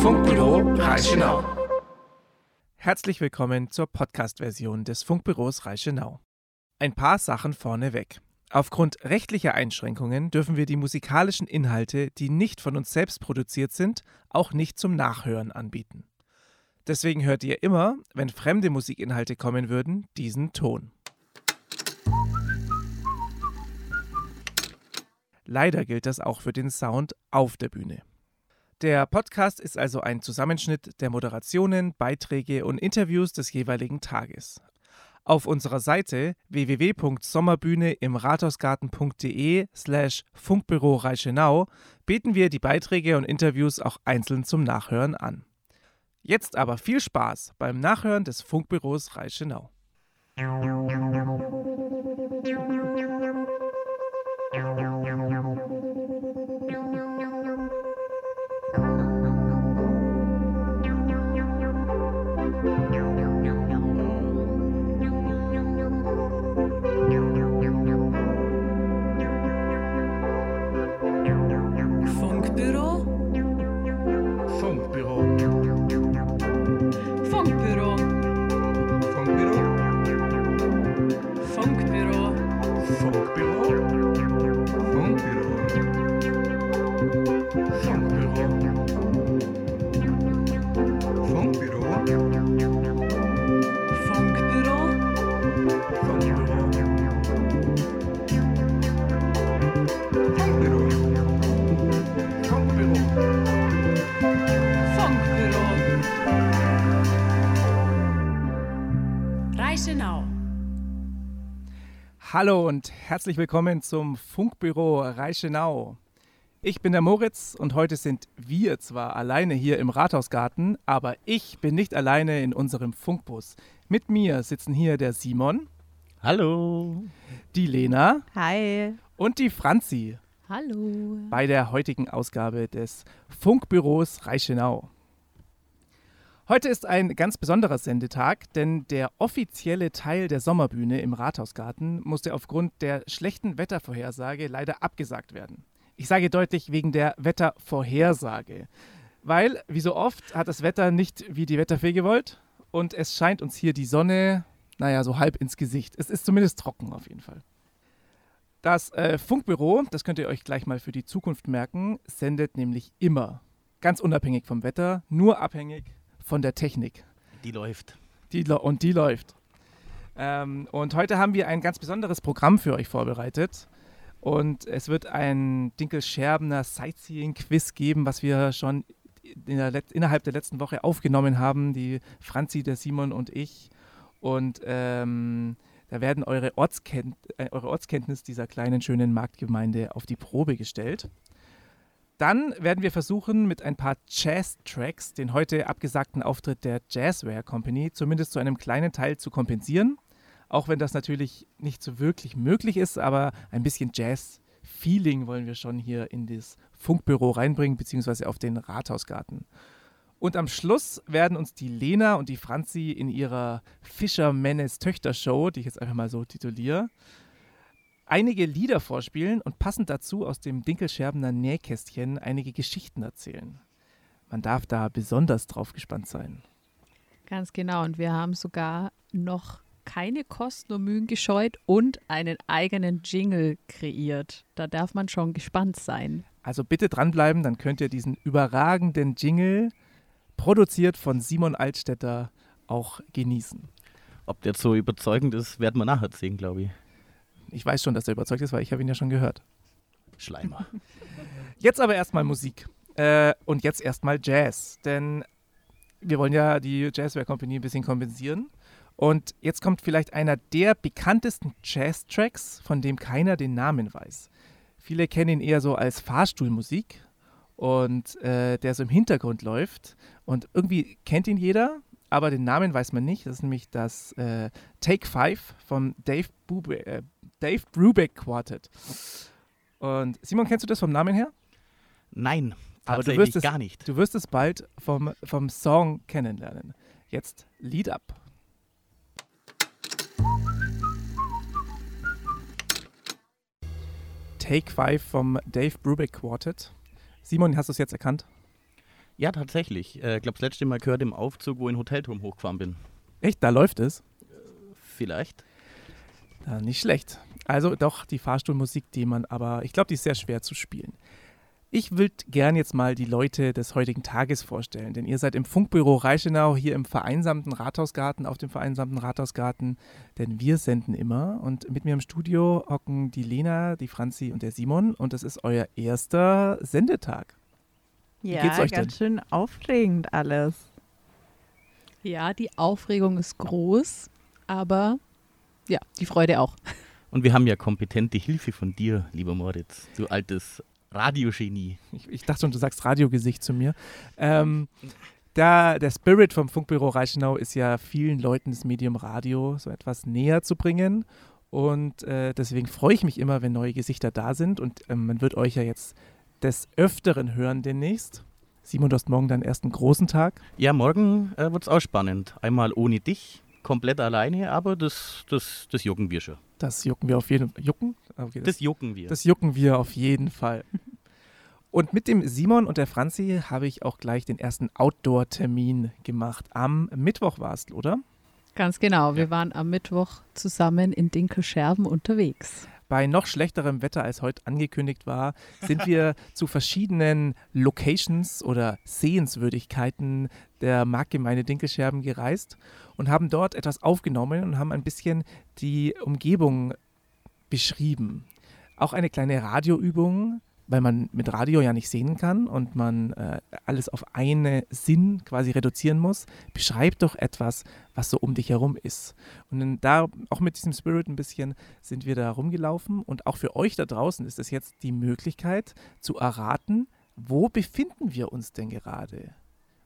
Funkbüro Reichenau. Herzlich willkommen zur Podcast-Version des Funkbüros Reichenau. Ein paar Sachen vorneweg. Aufgrund rechtlicher Einschränkungen dürfen wir die musikalischen Inhalte, die nicht von uns selbst produziert sind, auch nicht zum Nachhören anbieten. Deswegen hört ihr immer, wenn fremde Musikinhalte kommen würden, diesen Ton. Leider gilt das auch für den Sound auf der Bühne. Der Podcast ist also ein Zusammenschnitt der Moderationen, Beiträge und Interviews des jeweiligen Tages. Auf unserer Seite www.sommerbühne im rathausgarten.de slash Funkbüro Reichenau bieten wir die Beiträge und Interviews auch einzeln zum Nachhören an. Jetzt aber viel Spaß beim Nachhören des Funkbüros Reichenau. Hallo und herzlich willkommen zum Funkbüro Reichenau. Ich bin der Moritz und heute sind wir zwar alleine hier im Rathausgarten, aber ich bin nicht alleine in unserem Funkbus. Mit mir sitzen hier der Simon, Hallo. die Lena Hi. und die Franzi Hallo. bei der heutigen Ausgabe des Funkbüros Reichenau. Heute ist ein ganz besonderer Sendetag, denn der offizielle Teil der Sommerbühne im Rathausgarten musste aufgrund der schlechten Wettervorhersage leider abgesagt werden. Ich sage deutlich wegen der Wettervorhersage, weil, wie so oft, hat das Wetter nicht wie die Wetterfee gewollt und es scheint uns hier die Sonne, naja, so halb ins Gesicht. Es ist zumindest trocken auf jeden Fall. Das äh, Funkbüro, das könnt ihr euch gleich mal für die Zukunft merken, sendet nämlich immer, ganz unabhängig vom Wetter, nur abhängig von der Technik. Die läuft. Die, und die läuft. Ähm, und heute haben wir ein ganz besonderes Programm für euch vorbereitet. Und es wird ein Dinkelscherbener Sightseeing-Quiz geben, was wir schon in der innerhalb der letzten Woche aufgenommen haben, die Franzi, der Simon und ich. Und ähm, da werden eure, Ortskennt äh, eure Ortskenntnis dieser kleinen, schönen Marktgemeinde auf die Probe gestellt. Dann werden wir versuchen, mit ein paar Jazz-Tracks den heute abgesagten Auftritt der Jazzware Company zumindest zu einem kleinen Teil zu kompensieren. Auch wenn das natürlich nicht so wirklich möglich ist, aber ein bisschen Jazz-Feeling wollen wir schon hier in das Funkbüro reinbringen, beziehungsweise auf den Rathausgarten. Und am Schluss werden uns die Lena und die Franzi in ihrer Fischermännes Töchter-Show, die ich jetzt einfach mal so tituliere, einige Lieder vorspielen und passend dazu aus dem Dinkelscherbener Nähkästchen einige Geschichten erzählen. Man darf da besonders drauf gespannt sein. Ganz genau. Und wir haben sogar noch keine Kosten und Mühen gescheut und einen eigenen Jingle kreiert. Da darf man schon gespannt sein. Also bitte dranbleiben, dann könnt ihr diesen überragenden Jingle, produziert von Simon Altstetter, auch genießen. Ob der jetzt so überzeugend ist, werden wir nachher sehen, glaube ich. Ich weiß schon, dass er überzeugt ist, weil ich habe ihn ja schon gehört. Schleimer. Jetzt aber erstmal Musik. Äh, und jetzt erstmal Jazz. Denn wir wollen ja die Jazzware Company ein bisschen kompensieren. Und jetzt kommt vielleicht einer der bekanntesten Jazz-Tracks, von dem keiner den Namen weiß. Viele kennen ihn eher so als Fahrstuhlmusik und äh, der so im Hintergrund läuft. Und irgendwie kennt ihn jeder, aber den Namen weiß man nicht. Das ist nämlich das äh, Take Five vom Dave, Bube, äh, Dave Brubeck Quartet. Und Simon, kennst du das vom Namen her? Nein, Aber du wirst es- gar nicht. Du wirst es bald vom, vom Song kennenlernen. Jetzt Lead Up. Take 5 vom Dave Brubeck Quartet. Simon, hast du es jetzt erkannt? Ja, tatsächlich. Ich äh, glaube, das letzte Mal gehört im Aufzug, wo ich in Hotelturm hochgefahren bin. Echt, da läuft es? Vielleicht. Ja, nicht schlecht. Also doch die Fahrstuhlmusik, die man aber, ich glaube, die ist sehr schwer zu spielen. Ich würde gern jetzt mal die Leute des heutigen Tages vorstellen, denn ihr seid im Funkbüro Reichenau hier im vereinsamten Rathausgarten, auf dem vereinsamten Rathausgarten, denn wir senden immer und mit mir im Studio hocken die Lena, die Franzi und der Simon und das ist euer erster Sendetag. Ja, geht's euch ganz schön aufregend alles. Ja, die Aufregung ist groß, aber ja, die Freude auch. Und wir haben ja kompetente Hilfe von dir, lieber Moritz, du altes Radiogenie. Ich, ich dachte schon, du sagst Radiogesicht zu mir. Ähm, da, der Spirit vom Funkbüro Reichenau ist ja vielen Leuten das Medium Radio so etwas näher zu bringen. Und äh, deswegen freue ich mich immer, wenn neue Gesichter da sind. Und ähm, man wird euch ja jetzt des Öfteren hören demnächst. Simon, du hast morgen deinen ersten großen Tag. Ja, morgen äh, wird es auch spannend. Einmal ohne dich, komplett alleine, aber das, das, das jucken wir schon. Das jucken wir auf jeden Fall. Jucken? Okay, Das jucken wir. Das jucken wir auf jeden Fall. Und mit dem Simon und der Franzi habe ich auch gleich den ersten Outdoor-Termin gemacht. Am Mittwoch war es, oder? Ganz genau. Wir waren am Mittwoch zusammen in Dinkelscherben unterwegs. Bei noch schlechterem Wetter als heute angekündigt war, sind wir zu verschiedenen Locations oder Sehenswürdigkeiten der Marktgemeinde Dinkelscherben gereist und haben dort etwas aufgenommen und haben ein bisschen die Umgebung beschrieben. Auch eine kleine Radioübung, weil man mit Radio ja nicht sehen kann und man äh, alles auf einen Sinn quasi reduzieren muss. Beschreib doch etwas, was so um dich herum ist. Und da, auch mit diesem Spirit ein bisschen, sind wir da rumgelaufen. Und auch für euch da draußen ist es jetzt die Möglichkeit zu erraten, wo befinden wir uns denn gerade?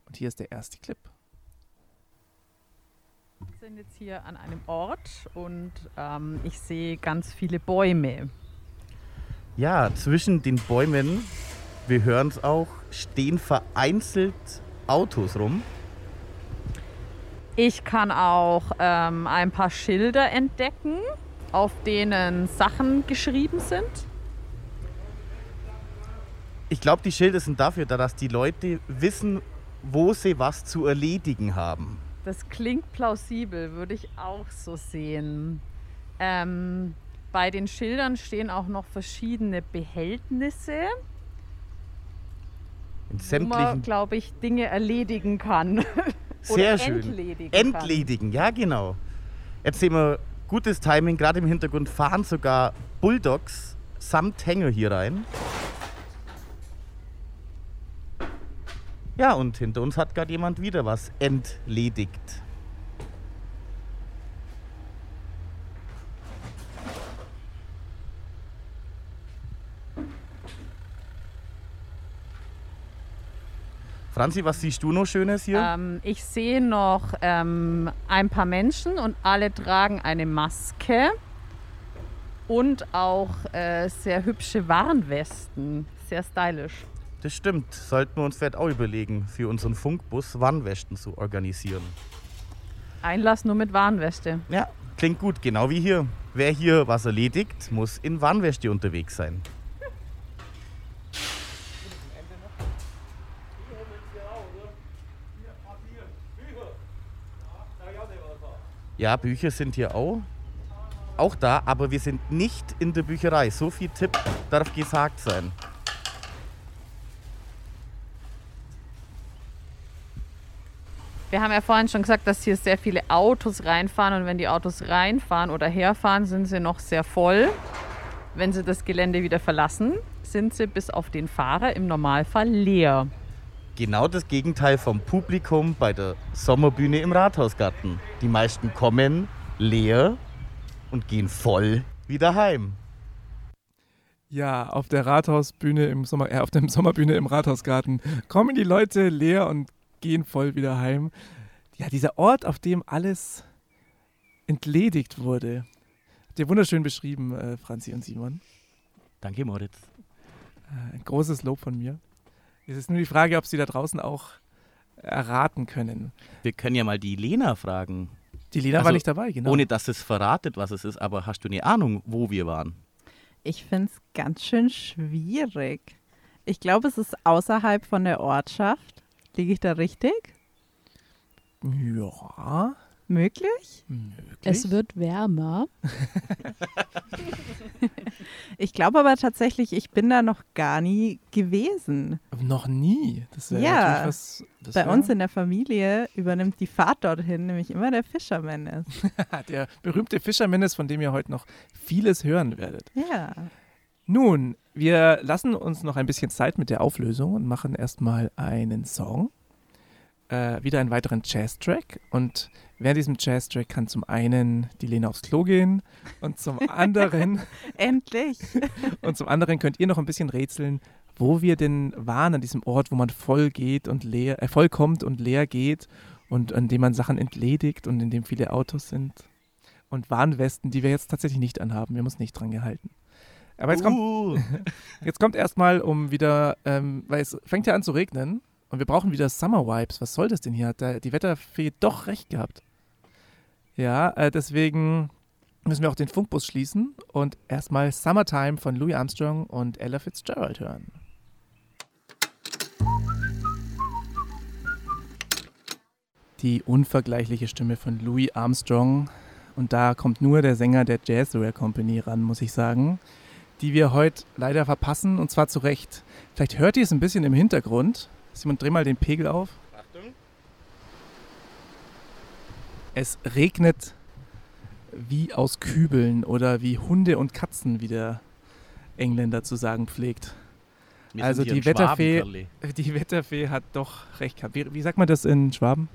Und hier ist der erste Clip. Wir sind jetzt hier an einem Ort und ähm, ich sehe ganz viele Bäume. Ja, zwischen den Bäumen, wir hören es auch, stehen vereinzelt Autos rum. Ich kann auch ähm, ein paar Schilder entdecken, auf denen Sachen geschrieben sind. Ich glaube, die Schilder sind dafür da, dass die Leute wissen, wo sie was zu erledigen haben. Das klingt plausibel, würde ich auch so sehen. Ähm, bei den Schildern stehen auch noch verschiedene Behältnisse, In wo man, sämtlichen. glaube ich, Dinge erledigen kann. Sehr Oder schön. Entledigen kann. Entledigen, ja genau. Jetzt sehen wir gutes Timing, gerade im Hintergrund fahren sogar Bulldogs samt Hänger hier rein. Ja, und hinter uns hat gerade jemand wieder was entledigt. Franzi, was siehst du noch Schönes hier? Ähm, ich sehe noch ähm, ein paar Menschen und alle tragen eine Maske und auch äh, sehr hübsche Warnwesten. Sehr stylisch. Das stimmt. Sollten wir uns vielleicht auch überlegen, für unseren Funkbus Warnwesten zu organisieren. Einlass nur mit Warnweste. Ja, klingt gut, genau wie hier. Wer hier was erledigt, muss in Warnweste unterwegs sein. Ja, Bücher sind hier auch, auch da, aber wir sind nicht in der Bücherei. So viel Tipp darf gesagt sein. Wir haben ja vorhin schon gesagt, dass hier sehr viele Autos reinfahren und wenn die Autos reinfahren oder herfahren, sind sie noch sehr voll. Wenn sie das Gelände wieder verlassen, sind sie bis auf den Fahrer im Normalfall leer. Genau das Gegenteil vom Publikum bei der Sommerbühne im Rathausgarten. Die meisten kommen leer und gehen voll wieder heim. Ja, auf der Rathausbühne im Sommer, äh, auf der Sommerbühne im Rathausgarten kommen die Leute leer und gehen voll wieder heim. Ja, dieser Ort, auf dem alles entledigt wurde. Habt ihr wunderschön beschrieben, äh, Franzi und Simon. Danke, Moritz. Äh, ein großes Lob von mir. Es ist nur die Frage, ob Sie da draußen auch erraten können. Wir können ja mal die Lena fragen, Die Lena war Also, nicht dabei, genau. ohne dass es verratet, was es ist. Aber hast du eine Ahnung, wo wir waren? Ich finde es ganz schön schwierig. Ich glaube, es ist außerhalb von der Ortschaft. Liege ich da richtig? Ja, Möglich? möglich. Es wird wärmer. Ich glaube aber tatsächlich, ich bin da noch gar nie gewesen. noch nie. Das wäre Ja, was. Das Bei wär- uns in der Familie übernimmt die Fahrt dorthin nämlich immer der Fisherman ist. der berühmte Fisherman ist, von dem ihr heute noch vieles hören werdet. Ja. Nun, wir lassen uns noch ein bisschen Zeit mit der Auflösung und machen erstmal einen Song. Äh, wieder einen weiteren Jazz-Track. Und während diesem Jazz-Track kann zum einen die Lena aufs Klo gehen und zum anderen Endlich. und zum anderen könnt ihr noch ein bisschen rätseln, wo wir denn waren an diesem Ort, wo man voll geht und leer, äh, voll kommt und leer geht und an dem man Sachen entledigt und in dem viele Autos sind und Warnwesten, die wir jetzt tatsächlich nicht anhaben. Wir haben uns nicht dran gehalten. Aber jetzt kommt, Uh, jetzt kommt erstmal um wieder, ähm, weil es fängt ja an zu regnen und wir brauchen wieder Summer Vibes. Was soll das denn hier? Hat da die Wetterfee doch recht gehabt. Ja, äh, deswegen müssen wir auch den Funkbus schließen und erstmal Summertime von Louis Armstrong und Ella Fitzgerald hören. Die unvergleichliche Stimme von Louis Armstrong. Und da kommt nur der Sänger der Jazzware Company ran, muss ich sagen, die wir heute leider verpassen und zwar zu Recht. Vielleicht hört ihr es ein bisschen im Hintergrund. Simon, dreh mal den Pegel auf. Achtung. Es regnet wie aus Kübeln oder wie Hunde und Katzen, wie der Engländer zu sagen pflegt. Wir Also die Wetterfee- Die Wetterfee hat doch recht gehabt. Wie, wie sagt man das in Schwaben?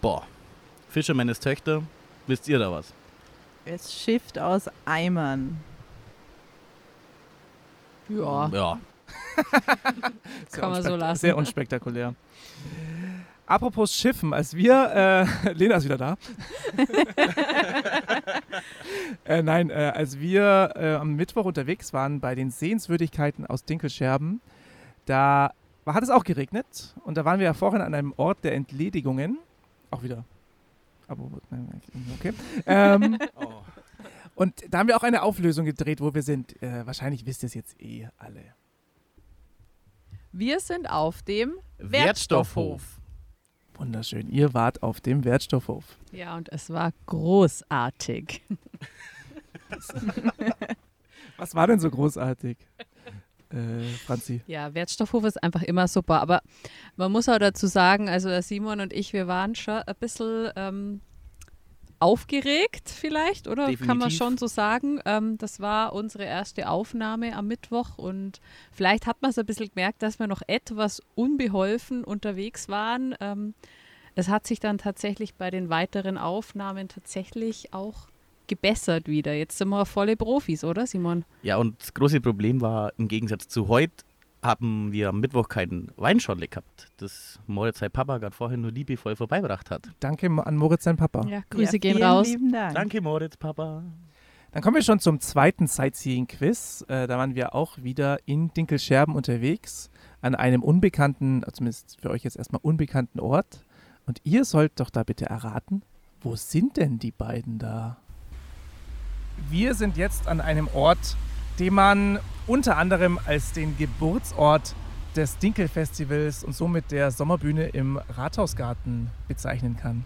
Boah. Fishermanes Töchter, wisst ihr da was? Es schifft aus Eimern. Ja, Ja. Kann man so lassen. Sehr unspektakulär. Apropos Schiffen, als wir, äh, Lena ist wieder da. äh, nein, äh, als wir äh, am Mittwoch unterwegs waren bei den Sehenswürdigkeiten aus Dinkelscherben, da war, hat es auch geregnet und da waren wir ja vorhin an einem Ort der Entledigungen. Auch wieder. Aber, okay. Ähm, Oh. Und da haben wir auch eine Auflösung gedreht, wo wir sind. Äh, wahrscheinlich wisst ihr es jetzt eh alle. Wir sind auf dem Wertstoffhof. Wunderschön. Ihr wart auf dem Wertstoffhof. ja, und es war großartig. Was war denn so großartig? Äh, Franzi. Ja, Wertstoffhof ist einfach immer super. Aber man muss auch dazu sagen, also Simon und ich, wir waren schon ein bisschen ähm, aufgeregt vielleicht, oder? Kann man Definitiv. schon so sagen. Ähm, das war unsere erste Aufnahme am Mittwoch und vielleicht hat man es ein bisschen gemerkt, dass wir noch etwas unbeholfen unterwegs waren. Ähm, es hat sich dann tatsächlich bei den weiteren Aufnahmen tatsächlich auch gebessert wieder. Jetzt sind wir volle Profis, oder Simon? Ja, und das große Problem war, im Gegensatz zu heute, haben wir am Mittwoch keinen Weinschorle gehabt, das Moritz sein Papa gerade vorhin nur liebevoll vorbeigebracht hat. Danke an Moritz, sein Papa. Ja, Grüße ja, gehen raus. Dank. Danke, Moritz, Papa. Dann kommen wir schon zum zweiten Sightseeing-Quiz. Äh, da waren wir auch wieder in Dinkelscherben unterwegs, an einem unbekannten, zumindest für euch jetzt erstmal unbekannten Ort. Und ihr sollt doch da bitte erraten, wo sind denn die beiden da? Wir sind jetzt an einem Ort, den man unter anderem als den Geburtsort des Dinkel-Festivals und somit der Sommerbühne im Rathausgarten bezeichnen kann.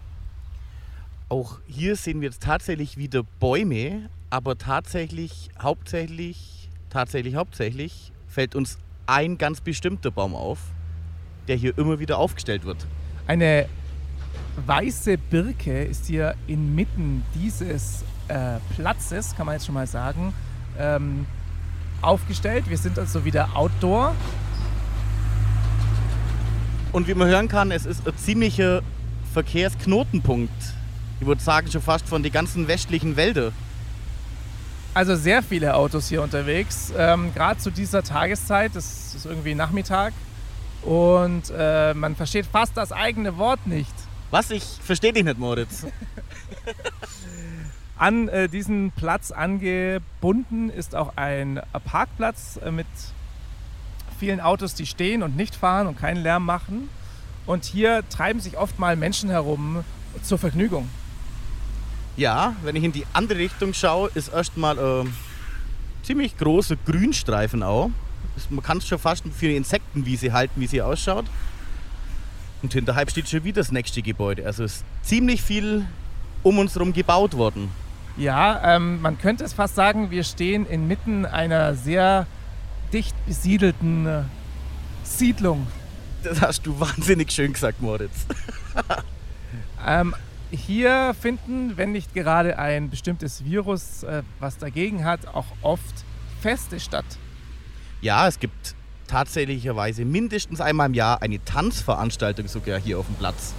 Auch hier sehen wir jetzt tatsächlich wieder Bäume, aber tatsächlich, hauptsächlich, tatsächlich, hauptsächlich fällt uns ein ganz bestimmter Baum auf, der hier immer wieder aufgestellt wird. Eine weiße Birke ist hier inmitten dieses äh, Platzes, kann man jetzt schon mal sagen, ähm, aufgestellt. Wir sind also wieder outdoor. Und wie man hören kann, es ist ein ziemlicher Verkehrsknotenpunkt. Ich würde sagen, schon fast von den ganzen westlichen Wäldern. Also sehr viele Autos hier unterwegs, ähm, gerade zu dieser Tageszeit. Es ist irgendwie Nachmittag und äh, man versteht fast das eigene Wort nicht. Was? Ich verstehe dich nicht, Moritz. An äh, diesen Platz angebunden ist auch ein Parkplatz äh, mit vielen Autos, die stehen und nicht fahren und keinen Lärm machen. Und hier treiben sich oft mal Menschen herum zur Vergnügung. Ja, wenn ich in die andere Richtung schaue, ist erstmal ein ziemlich großer Grünstreifen auch. Man kann es schon fast für eine Insektenwiese halten, wie sie ausschaut. Und hinterhalb steht schon wieder das nächste Gebäude. Also ist ziemlich viel um uns herum gebaut worden. Ja, ähm, man könnte es fast sagen, wir stehen inmitten einer sehr dicht besiedelten äh, Siedlung. Das hast du wahnsinnig schön gesagt, Moritz. Ähm, hier finden, wenn nicht gerade ein bestimmtes Virus äh, was dagegen hat, auch oft Feste statt. Ja, es gibt tatsächlicherweise mindestens einmal im Jahr eine Tanzveranstaltung sogar hier auf dem Platz.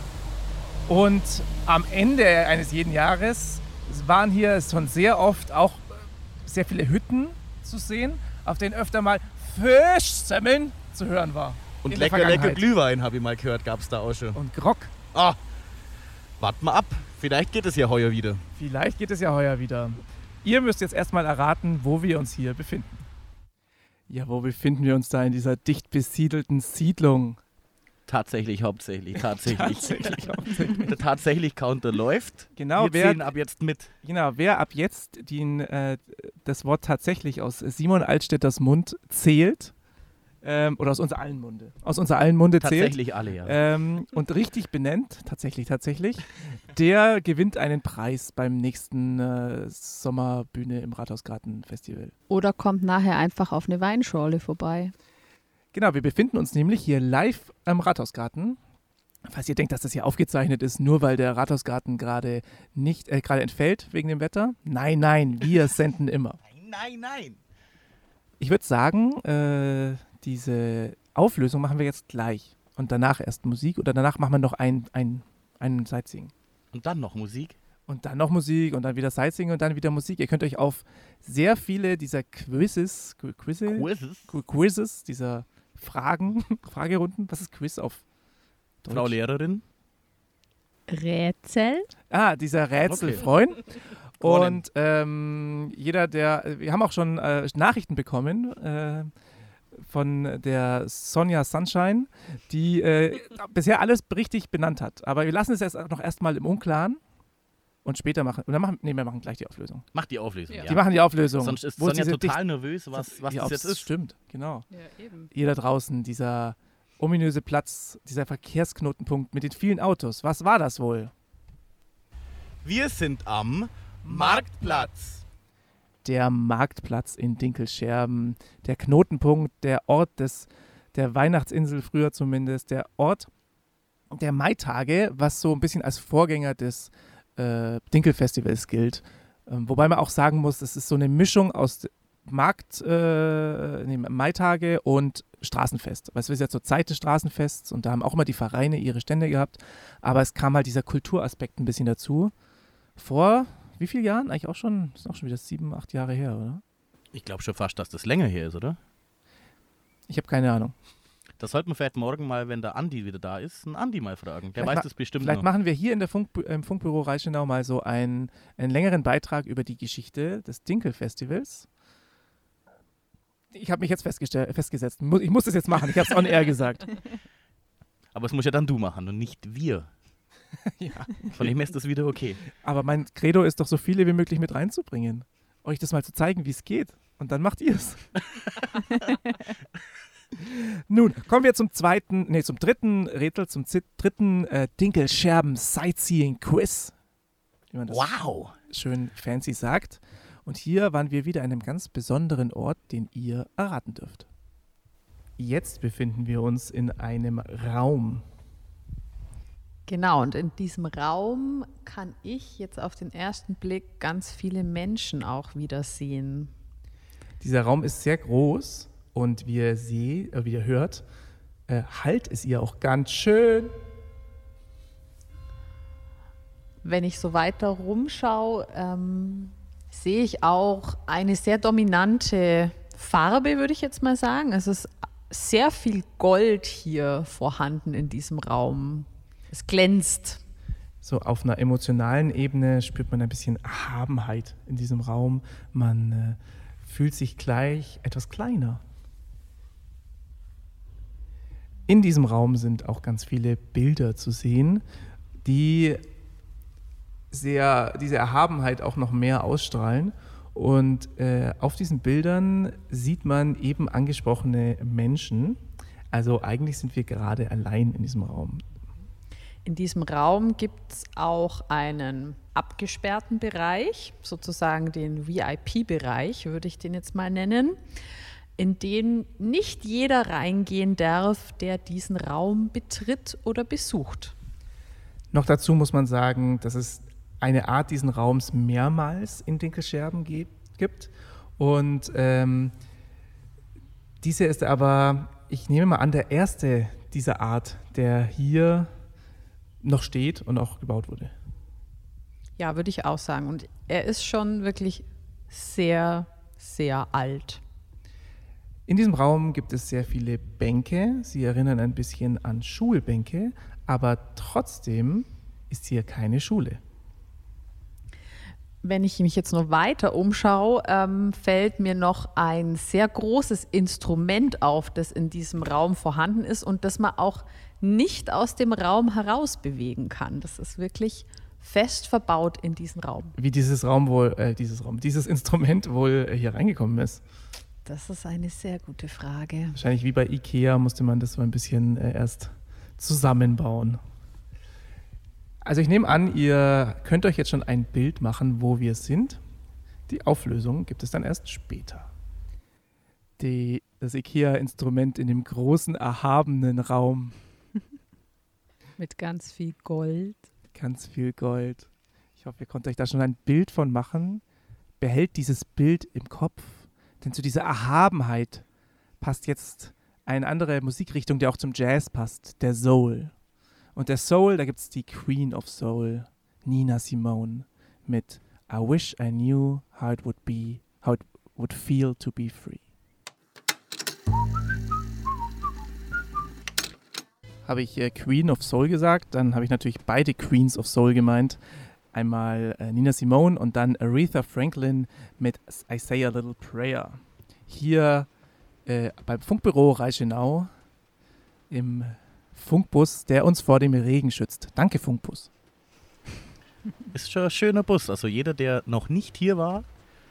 Und am Ende eines jeden Jahres waren hier schon sehr oft auch sehr viele Hütten zu sehen, auf denen öfter mal Fischsemmeln zu hören war. Und lecker, lecker. Glühwein, habe ich mal gehört, gab es da auch schon. Und Grog. Ah, wart mal ab. Vielleicht geht es ja heuer wieder. Vielleicht geht es ja heuer wieder. Ihr müsst jetzt erstmal erraten, wo wir uns hier befinden. Ja, wo befinden wir uns da in dieser dicht besiedelten Siedlung? Tatsächlich, hauptsächlich, tatsächlich. Tatsächlich, hauptsächlich. Der tatsächlich Counter läuft. Genau, Wir wer, zählen ab jetzt mit. genau, wer ab jetzt den, äh, das Wort tatsächlich aus Simon Altstädters Mund zählt, ähm, oder aus unser allen Munde, aus unser allen Munde zählt, Tatsächlich alle, ja. ähm, und richtig benennt, tatsächlich, tatsächlich, der gewinnt einen Preis beim nächsten äh, Sommerbühne im Rathausgarten Festival. Oder kommt nachher einfach auf eine Weinschorle vorbei. Genau, wir befinden uns nämlich hier live am Rathausgarten. Falls ihr denkt, dass das hier aufgezeichnet ist, nur weil der Rathausgarten gerade nicht äh, gerade entfällt wegen dem Wetter. Nein, nein, wir senden immer. Nein, nein. Ich würde sagen, äh, diese Auflösung machen wir jetzt gleich und danach erst Musik oder danach machen wir noch ein, ein, ein Sightseeing. Und dann noch Musik. Und dann noch Musik und dann wieder Sightseeing und dann wieder Musik. Ihr könnt euch auf sehr viele dieser Quizzes, Qu- Quizze, Quizzes. Qu- Quizzes, dieser Fragen, Fragerunden, was ist Quiz auf Deutsch? Frau Lehrerin. Rätsel? Ah, dieser Rätsel Okay. Und ähm, jeder, der, wir haben auch schon äh, Nachrichten bekommen äh, von der Sonja Sunshine, die äh, bisher alles richtig benannt hat. Aber wir lassen es jetzt noch erstmal im Unklaren und später machen. Und dann machen, nee, wir machen gleich die Auflösung. Mach die Auflösung. Ja. Die machen die Auflösung. Sonst ist Sonja total Dicht- nervös, was, was ja, das jetzt ist. Stimmt, genau. Ja, eben. Ihr da draußen, dieser ominöse Platz, dieser Verkehrsknotenpunkt mit den vielen Autos. Was war das wohl? Wir sind am Marktplatz. der Marktplatz in Dinkelscherben, der Knotenpunkt, der Ort des, der Weihnachtsinsel früher zumindest, der Ort der Maitage, was so ein bisschen als Vorgänger des äh, Dinkelfestivals gilt. Ähm, wobei man auch sagen muss, es ist so eine Mischung aus Markt, äh, nee, Maitage und Straßenfest. Weil es ist ja zur Zeit des Straßenfests und da haben auch immer die Vereine ihre Stände gehabt, aber es kam halt dieser Kulturaspekt ein bisschen dazu. Vor wie vielen Jahren? Eigentlich auch schon, das ist auch schon wieder sieben, acht Jahre her, oder? Ich glaube schon fast, dass das länger her ist, oder? Ich habe keine Ahnung. Das sollten wir vielleicht morgen mal, wenn der Andi wieder da ist, einen Andi mal fragen. Der Vielleicht weiß das bestimmt Vielleicht noch. machen wir hier in der Funk, im Funkbüro Reichenau mal so einen, einen längeren Beitrag über die Geschichte des Dinkel-Festivals. Ich habe mich jetzt festgesetzt. Ich muss das jetzt machen. Ich habe es on air gesagt. Aber es muss ja dann du machen und nicht wir. ja. Von dem her ist das wieder okay. Aber mein Credo ist doch, so viele wie möglich mit reinzubringen. Euch das mal zu zeigen, wie es geht. Und dann macht ihr es. Nun, kommen wir zum zweiten, nee, zum dritten Rätsel, zum dritten äh, Dinkelscherben Sightseeing Quiz. Wie man das Wow. schön fancy sagt. Und hier waren wir wieder an einem ganz besonderen Ort, den ihr erraten dürft. Jetzt befinden wir uns in einem Raum. Genau, und in diesem Raum kann ich jetzt auf den ersten Blick ganz viele Menschen auch wieder sehen. Dieser Raum ist sehr groß und wie ihr seht, äh, wie ihr hört, äh, halt es ihr auch ganz schön. Wenn ich so weiter rumschaue, ähm, sehe ich auch eine sehr dominante Farbe, würde ich jetzt mal sagen. Es ist sehr viel Gold hier vorhanden in diesem Raum. Es glänzt. So auf einer emotionalen Ebene spürt man ein bisschen Erhabenheit in diesem Raum. Man äh, fühlt sich gleich etwas kleiner. In diesem Raum sind auch ganz viele Bilder zu sehen, die sehr, diese Erhabenheit auch noch mehr ausstrahlen. Und äh, auf diesen Bildern sieht man eben angesprochene Menschen. Also eigentlich sind wir gerade allein in diesem Raum. In diesem Raum gibt es auch einen abgesperrten Bereich, sozusagen den VIP-Bereich, würde ich den jetzt mal nennen, in den nicht jeder reingehen darf, der diesen Raum betritt oder besucht. Noch dazu muss man sagen, dass es eine Art diesen Raums mehrmals in Dinkelscherben gibt. Und ähm, diese ist aber, ich nehme mal an, der erste dieser Art, der hier noch steht und auch gebaut wurde. Ja, würde ich auch sagen. Und er ist schon wirklich sehr, sehr alt. In diesem Raum gibt es sehr viele Bänke. Sie erinnern ein bisschen an Schulbänke, aber trotzdem ist hier keine Schule. Wenn ich mich jetzt noch weiter umschaue, ähm, fällt mir noch ein sehr großes Instrument auf, das in diesem Raum vorhanden ist und das man auch nicht aus dem Raum heraus bewegen kann. Das ist wirklich fest verbaut in diesen Raum. Wie dieses Raum wohl, äh, dieses Raum, dieses Instrument wohl äh, hier reingekommen ist. Das ist eine sehr gute Frage. Wahrscheinlich wie bei Ikea musste man das so ein bisschen äh, erst zusammenbauen. Also ich nehme an, ihr könnt euch jetzt schon ein Bild machen, wo wir sind. Die Auflösung gibt es dann erst später. Die, das Ikea-Instrument in dem großen, erhabenen Raum. Mit ganz viel Gold. Ganz viel Gold. Ich hoffe, ihr konntet euch da schon ein Bild von machen. Behält dieses Bild im Kopf, denn zu dieser Erhabenheit passt jetzt eine andere Musikrichtung, die auch zum Jazz passt, der Soul. Und der Soul, da gibt es die Queen of Soul, Nina Simone, mit I wish I knew how it would be, how it would feel to be free. Habe ich äh, Queen of Soul gesagt, dann habe ich natürlich beide Queens of Soul gemeint. Einmal äh, Nina Simone und dann Aretha Franklin mit I Say a Little Prayer. Hier äh, beim Funkbüro Reichenau im Funkbus, der uns vor dem Regen schützt. Danke, Funkbus. Ist schon ein schöner Bus. Also jeder, der noch nicht hier war,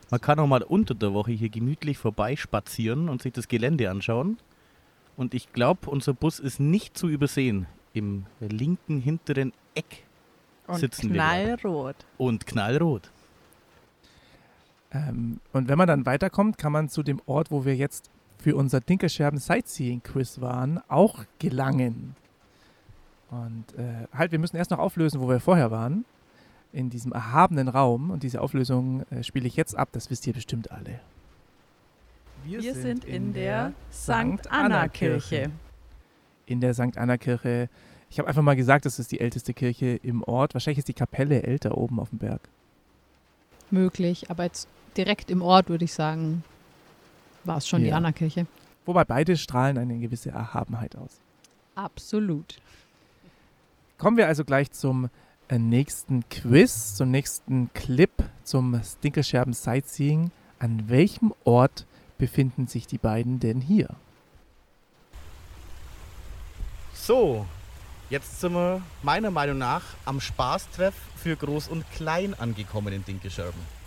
man kann auch mal unter der Woche hier gemütlich vorbeispazieren und sich das Gelände anschauen. Und ich glaube, unser Bus ist nicht zu übersehen. Im linken hinteren Eck Und sitzen wir. knallrot. Und knallrot. Ähm, und wenn man dann weiterkommt, kann man zu dem Ort, wo wir jetzt für unser Dinkelscherben Sightseeing Quiz waren, auch gelangen. Und äh, halt, wir müssen erst noch auflösen, wo wir vorher waren. In diesem erhabenen Raum. Und diese Auflösung äh, spiele ich jetzt ab, das wisst ihr bestimmt alle. Wir sind in der St. Anna-Kirche. In der St. Anna-Kirche. Ich habe einfach mal gesagt, das ist die älteste Kirche im Ort. Wahrscheinlich ist die Kapelle älter oben auf dem Berg. Möglich, aber jetzt direkt im Ort würde ich sagen, war es schon die Ja. Anna-Kirche. Wobei beide strahlen eine gewisse Erhabenheit aus. Absolut. Kommen wir also gleich zum äh, nächsten Quiz, zum nächsten Clip, zum Stinkelscherben Sightseeing. An welchem Ort befinden sich die beiden denn hier? So, jetzt sind wir meiner Meinung nach am Spaßtreff für Groß und Klein angekommen in Dinkelscherben.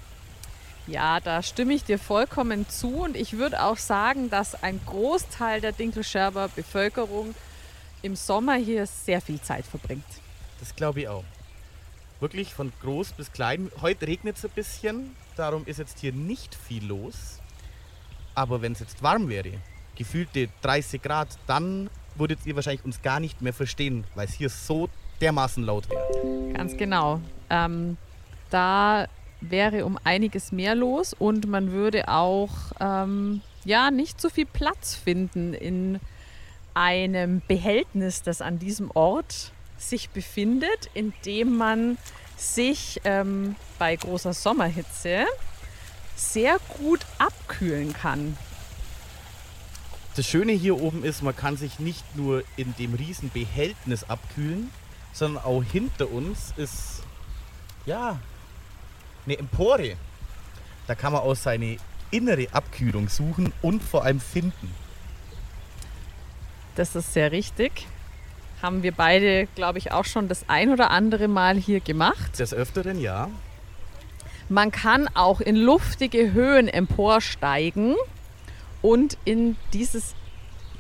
Ja, da stimme ich dir vollkommen zu und ich würde auch sagen, dass ein Großteil der Dinkelscherber Bevölkerung im Sommer hier sehr viel Zeit verbringt. Das glaube ich auch. Wirklich von groß bis klein. Heute regnet es ein bisschen, darum ist jetzt hier nicht viel los. Aber wenn es jetzt warm wäre, gefühlte 30 Grad, dann würdet ihr wahrscheinlich uns gar nicht mehr verstehen, weil es hier so dermaßen laut wäre. Ganz genau. Ähm, da wäre um einiges mehr los und man würde auch ähm, ja nicht so viel Platz finden in einem Behältnis, das an diesem Ort sich befindet, in dem man sich ähm, bei großer Sommerhitze sehr gut abkühlen kann. Das Schöne hier oben ist, man kann sich nicht nur in dem riesen Behältnis abkühlen, sondern auch hinter uns ist, ja, eine Empore. Da kann man auch seine innere Abkühlung suchen und vor allem finden. Das ist sehr richtig. Haben wir beide, glaube ich, auch schon das ein oder andere Mal hier gemacht. Des Öfteren ja. Man kann auch in luftige Höhen emporsteigen und in dieses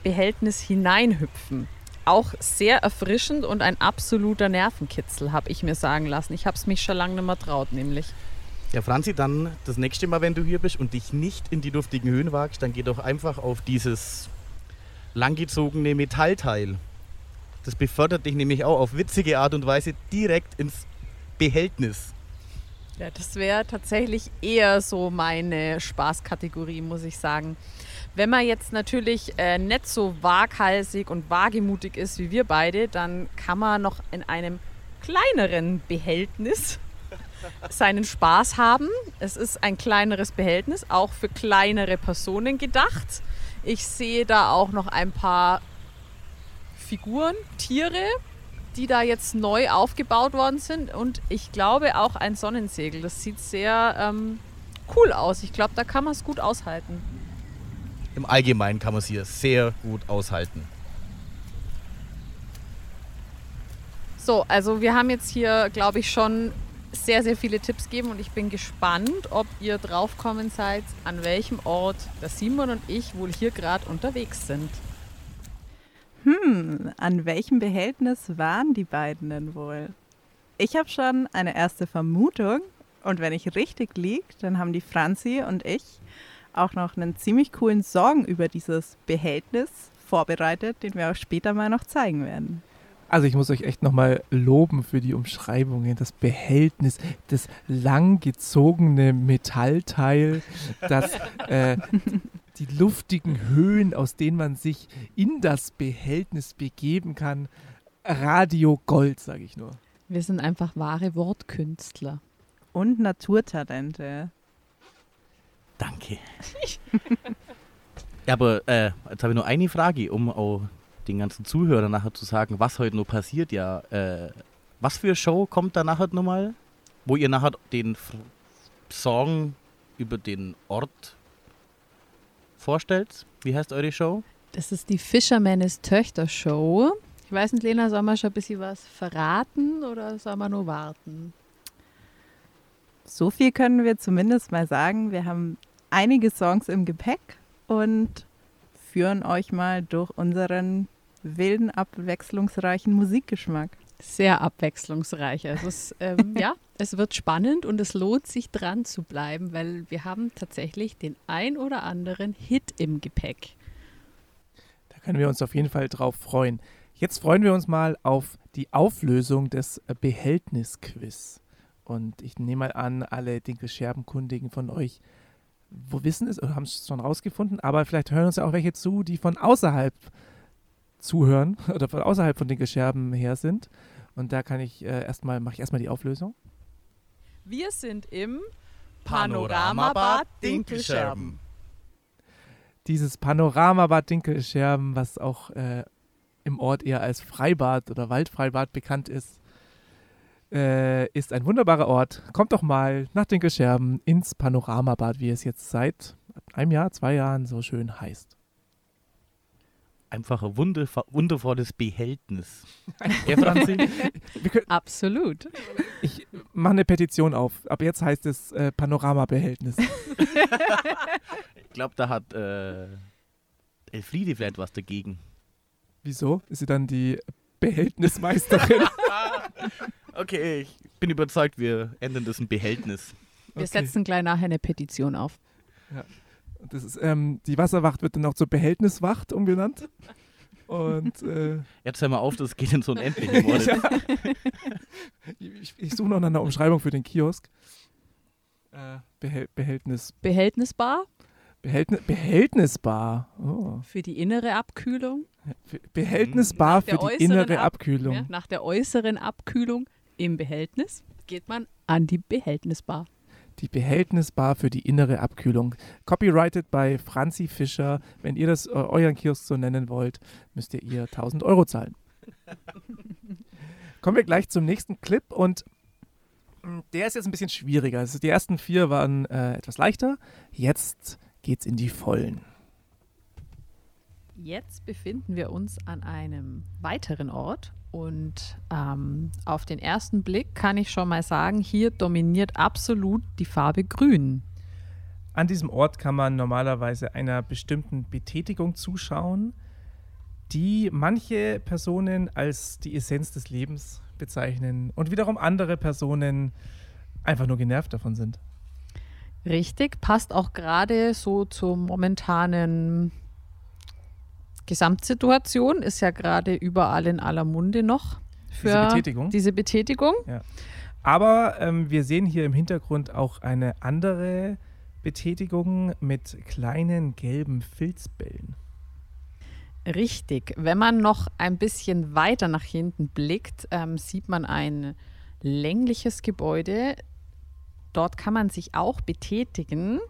Behältnis hineinhüpfen. Auch sehr erfrischend und ein absoluter Nervenkitzel, habe ich mir sagen lassen. Ich habe es mich schon lange nicht mehr traut, nämlich. Ja, Franzi, dann das nächste Mal, wenn du hier bist und dich nicht in die luftigen Höhen wagst, dann geh doch einfach auf dieses langgezogene Metallteil. Das befördert dich nämlich auch auf witzige Art und Weise direkt ins Behältnis. Ja, das wäre tatsächlich eher so meine Spaßkategorie, muss ich sagen. Wenn man jetzt natürlich äh, nicht so waghalsig und wagemutig ist wie wir beide, dann kann man noch in einem kleineren Behältnis seinen Spaß haben. Es ist ein kleineres Behältnis, auch für kleinere Personen gedacht. Ich sehe da auch noch ein paar Figuren, Tiere, die da jetzt neu aufgebaut worden sind. Und ich glaube auch ein Sonnensegel. Das sieht sehr ähm, cool aus. Ich glaube, da kann man es gut aushalten. Im Allgemeinen kann man es hier sehr gut aushalten. So, also wir haben jetzt hier, glaube ich, schon sehr, sehr viele Tipps gegeben und ich bin gespannt, ob ihr draufkommen seid, an welchem Ort der Simon und ich wohl hier gerade unterwegs sind. Hm, an welchem Behältnis waren die beiden denn wohl? Ich habe schon eine erste Vermutung und wenn ich richtig liege, dann haben die Franzi und ich auch noch einen ziemlich coolen Song über dieses Behältnis vorbereitet, den wir auch später mal noch zeigen werden. Also ich muss euch echt nochmal loben für die Umschreibungen, das Behältnis, das langgezogene Metallteil, das, äh, die luftigen Höhen, aus denen man sich in das Behältnis begeben kann. Radio Gold, sage ich nur. Wir sind einfach wahre Wortkünstler. Und Naturtalente. Danke. ja, aber äh, jetzt habe ich nur eine Frage, um auch den ganzen Zuhörern nachher zu sagen, was heute noch passiert. Ja, äh, was für eine Show kommt da nachher nochmal? Wo ihr nachher den F Song über den Ort vorstellt? Wie heißt eure Show? Das ist die Fishermanes Töchter Show. Ich weiß nicht, Lena, soll man schon ein bisschen was verraten oder soll man nur warten? So viel können wir zumindest mal sagen. Wir haben einige Songs im Gepäck und führen euch mal durch unseren wilden, abwechslungsreichen Musikgeschmack. Sehr abwechslungsreich. Also es, ähm, ja, es wird spannend und es lohnt sich dran zu bleiben, weil wir haben tatsächlich den ein oder anderen Hit im Gepäck. Da können wir uns auf jeden Fall drauf freuen. Jetzt freuen wir uns mal auf die Auflösung des Behältnisquiz. Und ich nehme mal an, alle Dinkelscherbenkundigen von euch wo wissen es oder haben es schon rausgefunden, aber vielleicht hören uns ja auch welche zu, die von außerhalb zuhören oder von außerhalb von Dinkelscherben her sind. Und da kann ich äh, erstmal, mache ich erstmal die Auflösung. Wir sind im Panoramabad Dinkelscherben. Dieses Panoramabad Dinkelscherben, was auch äh, im Ort eher als Freibad oder Waldfreibad bekannt ist, äh, ist ein wunderbarer Ort. Kommt doch mal nach Dinkelscherben ins Panoramabad, wie es jetzt seit einem Jahr, zwei Jahren so schön heißt. Einfach ein wunderv- wundervolles Behältnis. Ja, Franzi? Wir können, Absolut. ich mache eine Petition auf. Ab jetzt heißt es äh, Panoramabehältnis. Ich glaube, da hat äh, Elfriede vielleicht was dagegen. Wieso? Ist sie dann die Behältnismeisterin? Okay, ich bin überzeugt, wir ändern das in Behältnis. Wir Okay. setzen gleich nachher eine Petition auf. Das ist, ähm, die Wasserwacht wird dann auch zur Behältniswacht umbenannt. Und äh, Jetzt hör mal auf, das geht in so unendlichen Worte. ja. ich, ich suche noch nach einer Umschreibung für den Kiosk. Äh, Behäl Behältnis, Behältnisbar Behältnis, Behältnisbar. Oh. für die innere Abkühlung. Behältnisbar für die innere Ab- Abkühlung. Ja, nach der äußeren Abkühlung im Behältnis geht man an die Behältnisbar. Die Behältnisbar für die innere Abkühlung. Copyrighted bei Franzi Fischer. Wenn ihr das äh, euren Kiosk so nennen wollt, müsst ihr ihr 1000 Euro zahlen. Kommen wir gleich zum nächsten Clip und mh, der ist jetzt ein bisschen schwieriger. Also die ersten vier waren äh, etwas leichter. Jetzt geht's in die Vollen. Jetzt befinden wir uns an einem weiteren Ort und ähm, auf den ersten Blick kann ich schon mal sagen, hier dominiert absolut die Farbe Grün. An diesem Ort kann man normalerweise einer bestimmten Betätigung zuschauen, die manche Personen als die Essenz des Lebens bezeichnen und wiederum andere Personen einfach nur genervt davon sind. Richtig, passt auch gerade so zur momentanen Gesamtsituation, ist ja gerade überall in aller Munde noch für Diese Betätigung. diese Betätigung. Aber ähm, wir sehen hier im Hintergrund auch eine andere Betätigung mit kleinen gelben Filzbällen. Richtig. Wenn man noch ein bisschen weiter nach hinten blickt, ähm, sieht man ein längliches Gebäude. Dort kann man sich auch betätigen.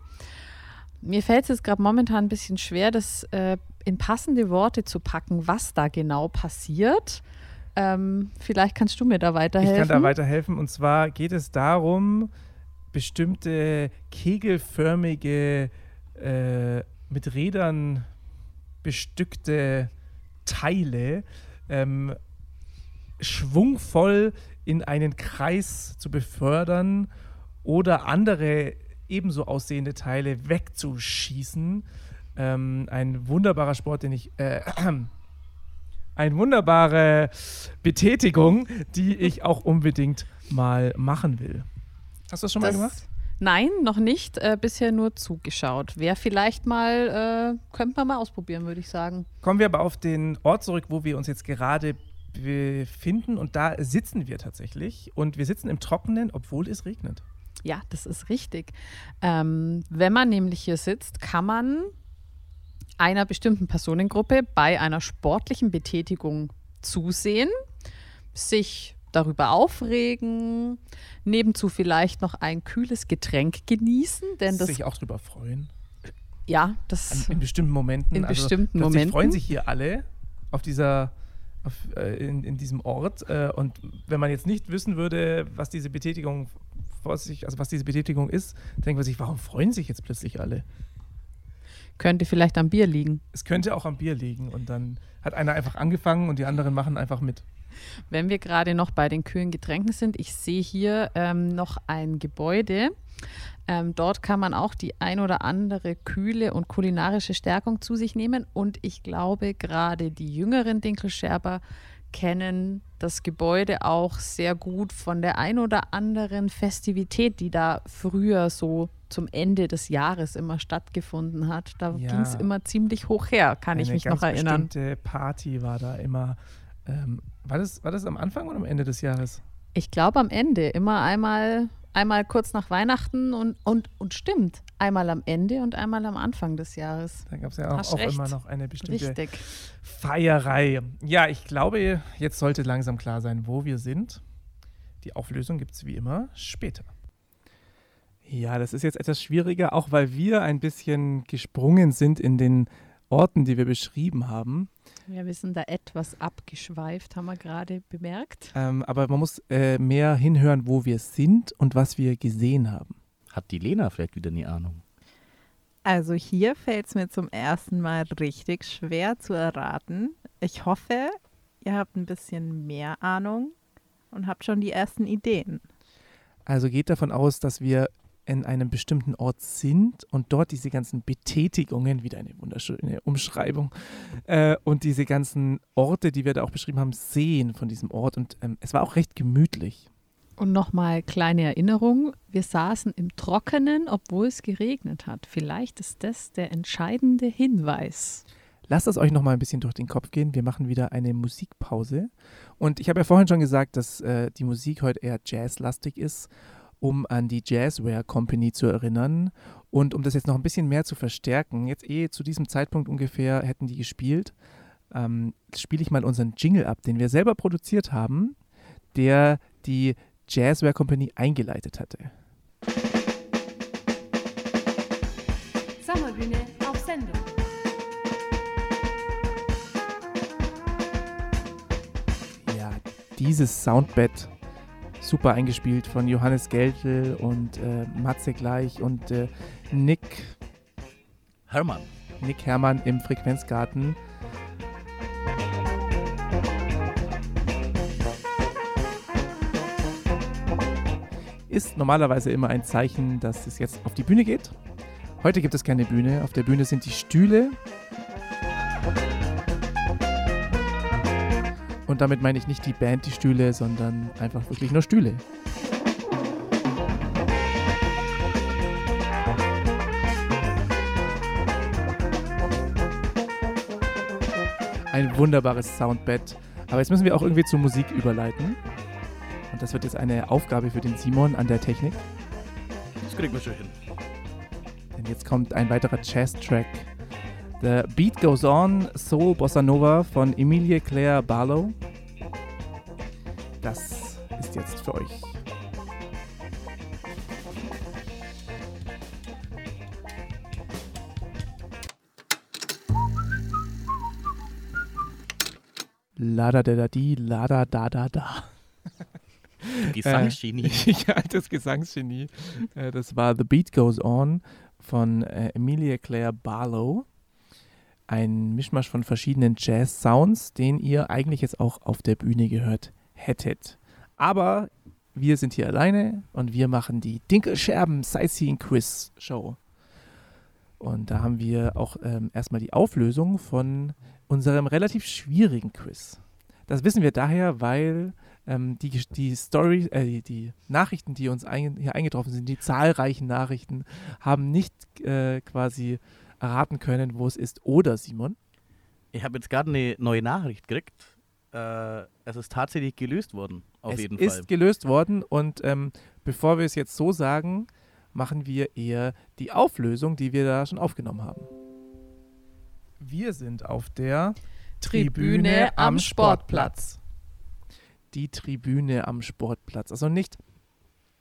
Mir fällt es jetzt gerade momentan ein bisschen schwer, das äh, in passende Worte zu packen, was da genau passiert. Ähm, vielleicht kannst du mir da weiterhelfen. Ich kann da weiterhelfen. Und zwar geht es darum, bestimmte kegelförmige, äh, mit Rädern bestückte Teile ähm, schwungvoll in einen Kreis zu befördern oder andere ebenso aussehende Teile wegzuschießen. Ähm, ein wunderbarer Sport, den ich. Äh, eine wunderbare Betätigung, die ich auch unbedingt mal machen will. Hast du das schon mal Das- gemacht? Nein, noch nicht. Äh, bisher nur zugeschaut. Wäre vielleicht mal, äh, könnte man mal ausprobieren, würde ich sagen. Kommen wir aber auf den Ort zurück, wo wir uns jetzt gerade befinden. Und da sitzen wir tatsächlich. Und wir sitzen im Trockenen, obwohl es regnet. Ja, das ist richtig. Ähm, wenn man nämlich hier sitzt, kann man einer bestimmten Personengruppe bei einer sportlichen Betätigung zusehen, sich darüber aufregen, nebenzu vielleicht noch ein kühles Getränk genießen, denn das, sich auch drüber freuen. ja, das, in bestimmten Momenten. In bestimmten plötzlich Momenten. freuen sich hier alle auf dieser. Auf, äh, in, in diesem Ort. Äh, und wenn man jetzt nicht wissen würde, was diese Betätigung vor sich, also was diese Betätigung ist, denkt man sich, warum freuen sich jetzt plötzlich alle? könnte vielleicht am Bier liegen. Es könnte auch am Bier liegen und dann hat einer einfach angefangen und die anderen machen einfach mit. Wenn wir gerade noch bei den kühlen Getränken sind, ich sehe hier ähm, noch ein Gebäude. Ähm, dort kann man auch die ein oder andere kühle und kulinarische Stärkung zu sich nehmen. Und ich glaube, gerade die jüngeren Dinkelscherber kennen das Gebäude auch sehr gut von der ein oder anderen Festivität, die da früher so zum Ende des Jahres immer stattgefunden hat. Da Ja. ging es immer ziemlich hoch her, kann ich Eine mich noch erinnern. bestimmte Party war da immer. Ähm, war, das, war das am Anfang oder am Ende des Jahres? Ich glaube am Ende, immer einmal, einmal kurz nach Weihnachten und, und, und stimmt, einmal am Ende und einmal am Anfang des Jahres. Da gab es ja auch, auch immer noch eine bestimmte Richtig. Feierei. Ja, ich glaube, jetzt sollte langsam klar sein, wo wir sind. Die Auflösung gibt es wie immer später. Ja, das ist jetzt etwas schwieriger, auch weil wir ein bisschen gesprungen sind in den Orten, die wir beschrieben haben. Ja, wir sind da etwas abgeschweift, haben wir gerade bemerkt. Ähm, aber man muss äh, mehr hinhören, wo wir sind und was wir gesehen haben. Hat die Lena vielleicht wieder eine Ahnung? Also hier fällt es mir zum ersten Mal richtig schwer zu erraten. Ich hoffe, ihr habt ein bisschen mehr Ahnung und habt schon die ersten Ideen. Also geht davon aus, dass wir in einem bestimmten Ort sind und dort diese ganzen Betätigungen, wieder eine wunderschöne Umschreibung, äh, und diese ganzen Orte, die wir da auch beschrieben haben, sehen von diesem Ort. Und ähm, es war auch recht gemütlich. Und nochmal kleine Erinnerung, wir saßen im Trockenen, obwohl es geregnet hat. Vielleicht ist das der entscheidende Hinweis. Lasst es euch noch mal ein bisschen durch den Kopf gehen. Wir machen wieder eine Musikpause. Und ich habe ja vorhin schon gesagt, dass äh, die Musik heute eher jazzlastig ist, um an die Jazzware Company zu erinnern. Und um das jetzt noch ein bisschen mehr zu verstärken, jetzt eh zu diesem Zeitpunkt ungefähr hätten die gespielt, ähm, spiele ich mal unseren Jingle ab, den wir selber produziert haben, der die Jazzware Company eingeleitet hatte. Sommerbühne auf Sendung. Ja, dieses Soundbett, super eingespielt von Johannes Geltel und äh, Matze Gleich und äh, Nick Hermann. Nick Hermann im Frequenzgarten. Ist normalerweise immer ein Zeichen, dass es jetzt auf die Bühne geht. Heute gibt es keine Bühne. Auf der Bühne sind die Stühle Und damit meine ich nicht die Band, die Stühle, sondern einfach wirklich nur Stühle. Ein wunderbares Soundbed. Aber jetzt müssen wir auch irgendwie zur Musik überleiten. Und das wird jetzt eine Aufgabe für den Simon an der Technik. Das kriegen wir schon hin. Denn jetzt kommt ein weiterer Jazz-Track. The Beat Goes On, Soul Bossa Nova von Emilie Claire Barlow. Das ist jetzt für euch. Lada da da di, lada da da da. Gesangsgenie. ja, das Gesangsgenie. Äh, Das war The Beat Goes On von äh, Emilia Claire Barlow. Ein Mischmasch von verschiedenen Jazz-Sounds, den ihr eigentlich jetzt auch auf der Bühne gehört hättet. Aber wir sind hier alleine und wir machen die Dinkelscherben Sightseeing Quiz Show. Und da haben wir auch ähm, erstmal die Auflösung von unserem relativ schwierigen Quiz. Das wissen wir daher, weil ähm, die, die Story, äh, die, Nachrichten, die uns ein, hier eingetroffen sind, die zahlreichen Nachrichten, haben nicht äh, quasi erraten können, wo es ist. Oder, Simon? Ich habe jetzt gerade eine neue Nachricht gekriegt. Äh, es ist tatsächlich gelöst worden, auf es jeden ist Fall. gelöst worden und ähm, bevor wir es jetzt so sagen, machen wir eher die Auflösung, die wir da schon aufgenommen haben. Wir sind auf der Tribüne am Sportplatz. Die Tribüne am Sportplatz. Also nicht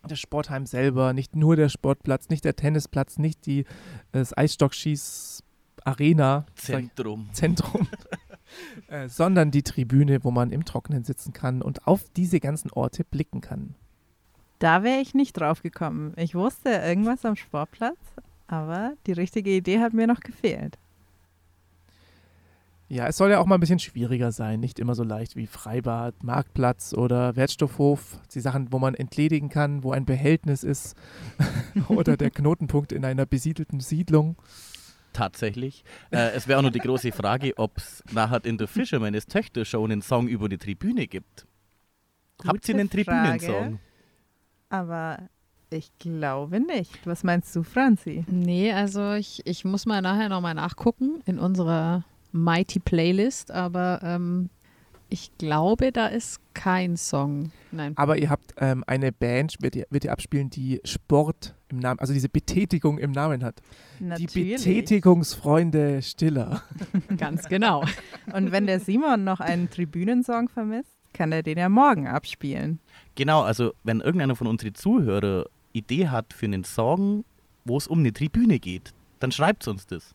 das Sportheim selber, nicht nur der Sportplatz, nicht der Tennisplatz, nicht die, das Eisstockschieß-Arena. Zentrum. Zentrum. äh, sondern die Tribüne, wo man im Trockenen sitzen kann und auf diese ganzen Orte blicken kann. Da wäre ich nicht drauf gekommen. Ich wusste irgendwas am Sportplatz, aber die richtige Idee hat mir noch gefehlt. Ja, es soll ja auch mal ein bisschen schwieriger sein, nicht immer so leicht wie Freibad, Marktplatz oder Wertstoffhof, die Sachen, wo man entledigen kann, wo ein Behältnis ist oder der Knotenpunkt in einer besiedelten Siedlung. Tatsächlich. Äh, es wäre auch noch die große Frage, ob es nachher in der Fisherman's Töchter Show einen Song über die Tribüne gibt. Habt ihr Gute einen Tribünensong? Aber ich glaube nicht. Was meinst du, Franzi? Nee, also ich, ich muss mal nachher nochmal nachgucken in unserer Mighty Playlist, aber ähm, ich glaube, da ist kein Song. Nein. Aber ihr habt ähm, eine Band, wird ihr, wird ihr abspielen, die Sport im Namen, also diese Betätigung im Namen hat. Die Natürlich. Betätigungsfreunde Stiller. Ganz genau. Und wenn der Simon noch einen Tribünensong vermisst, kann er den ja morgen abspielen. Genau, also wenn irgendeiner von unseren Zuhörer Idee hat für einen Song, wo es um eine Tribüne geht, dann schreibt uns das.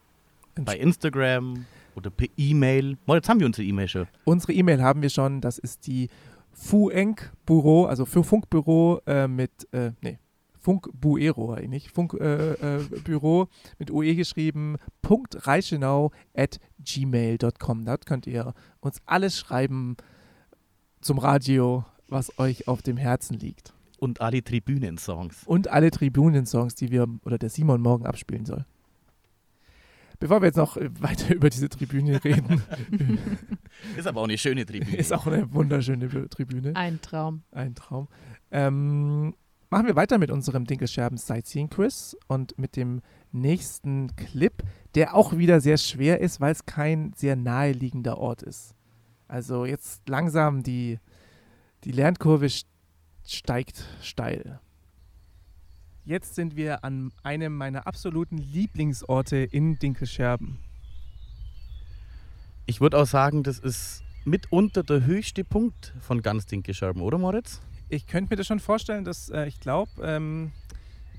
Bei Instagram oder per E-Mail. Mal, jetzt haben wir unsere E-Mail schon. Unsere E-Mail haben wir schon, das ist die Fuenk-Büro, also für Funkbüro äh, mit, äh, nee, Funkbuero eigentlich, Funkbüro äh, äh, mit UE geschrieben, Punkt Reichenau at gmail.com. Dort könnt ihr uns alles schreiben zum Radio, was euch auf dem Herzen liegt. Und alle Tribünensongs. Und alle Tribunensongs, die wir oder der Simon morgen abspielen soll. Bevor wir jetzt noch äh, weiter über diese Tribüne reden, Ist aber auch eine schöne Tribüne. ist auch eine wunderschöne Tribüne. Ein Traum. Ein Traum. Ähm, machen wir weiter mit unserem Dinkelscherben Sightseeing Quiz und mit dem nächsten Clip, der auch wieder sehr schwer ist, weil es kein sehr naheliegender Ort ist. Also jetzt langsam die, die Lernkurve st- steigt steil. Jetzt sind wir an einem meiner absoluten Lieblingsorte in Dinkelscherben. Ich würde auch sagen, das ist mitunter der höchste Punkt von ganz Dinkelscherben, oder Moritz? Ich könnte mir das schon vorstellen, dass äh, ich glaube, ähm,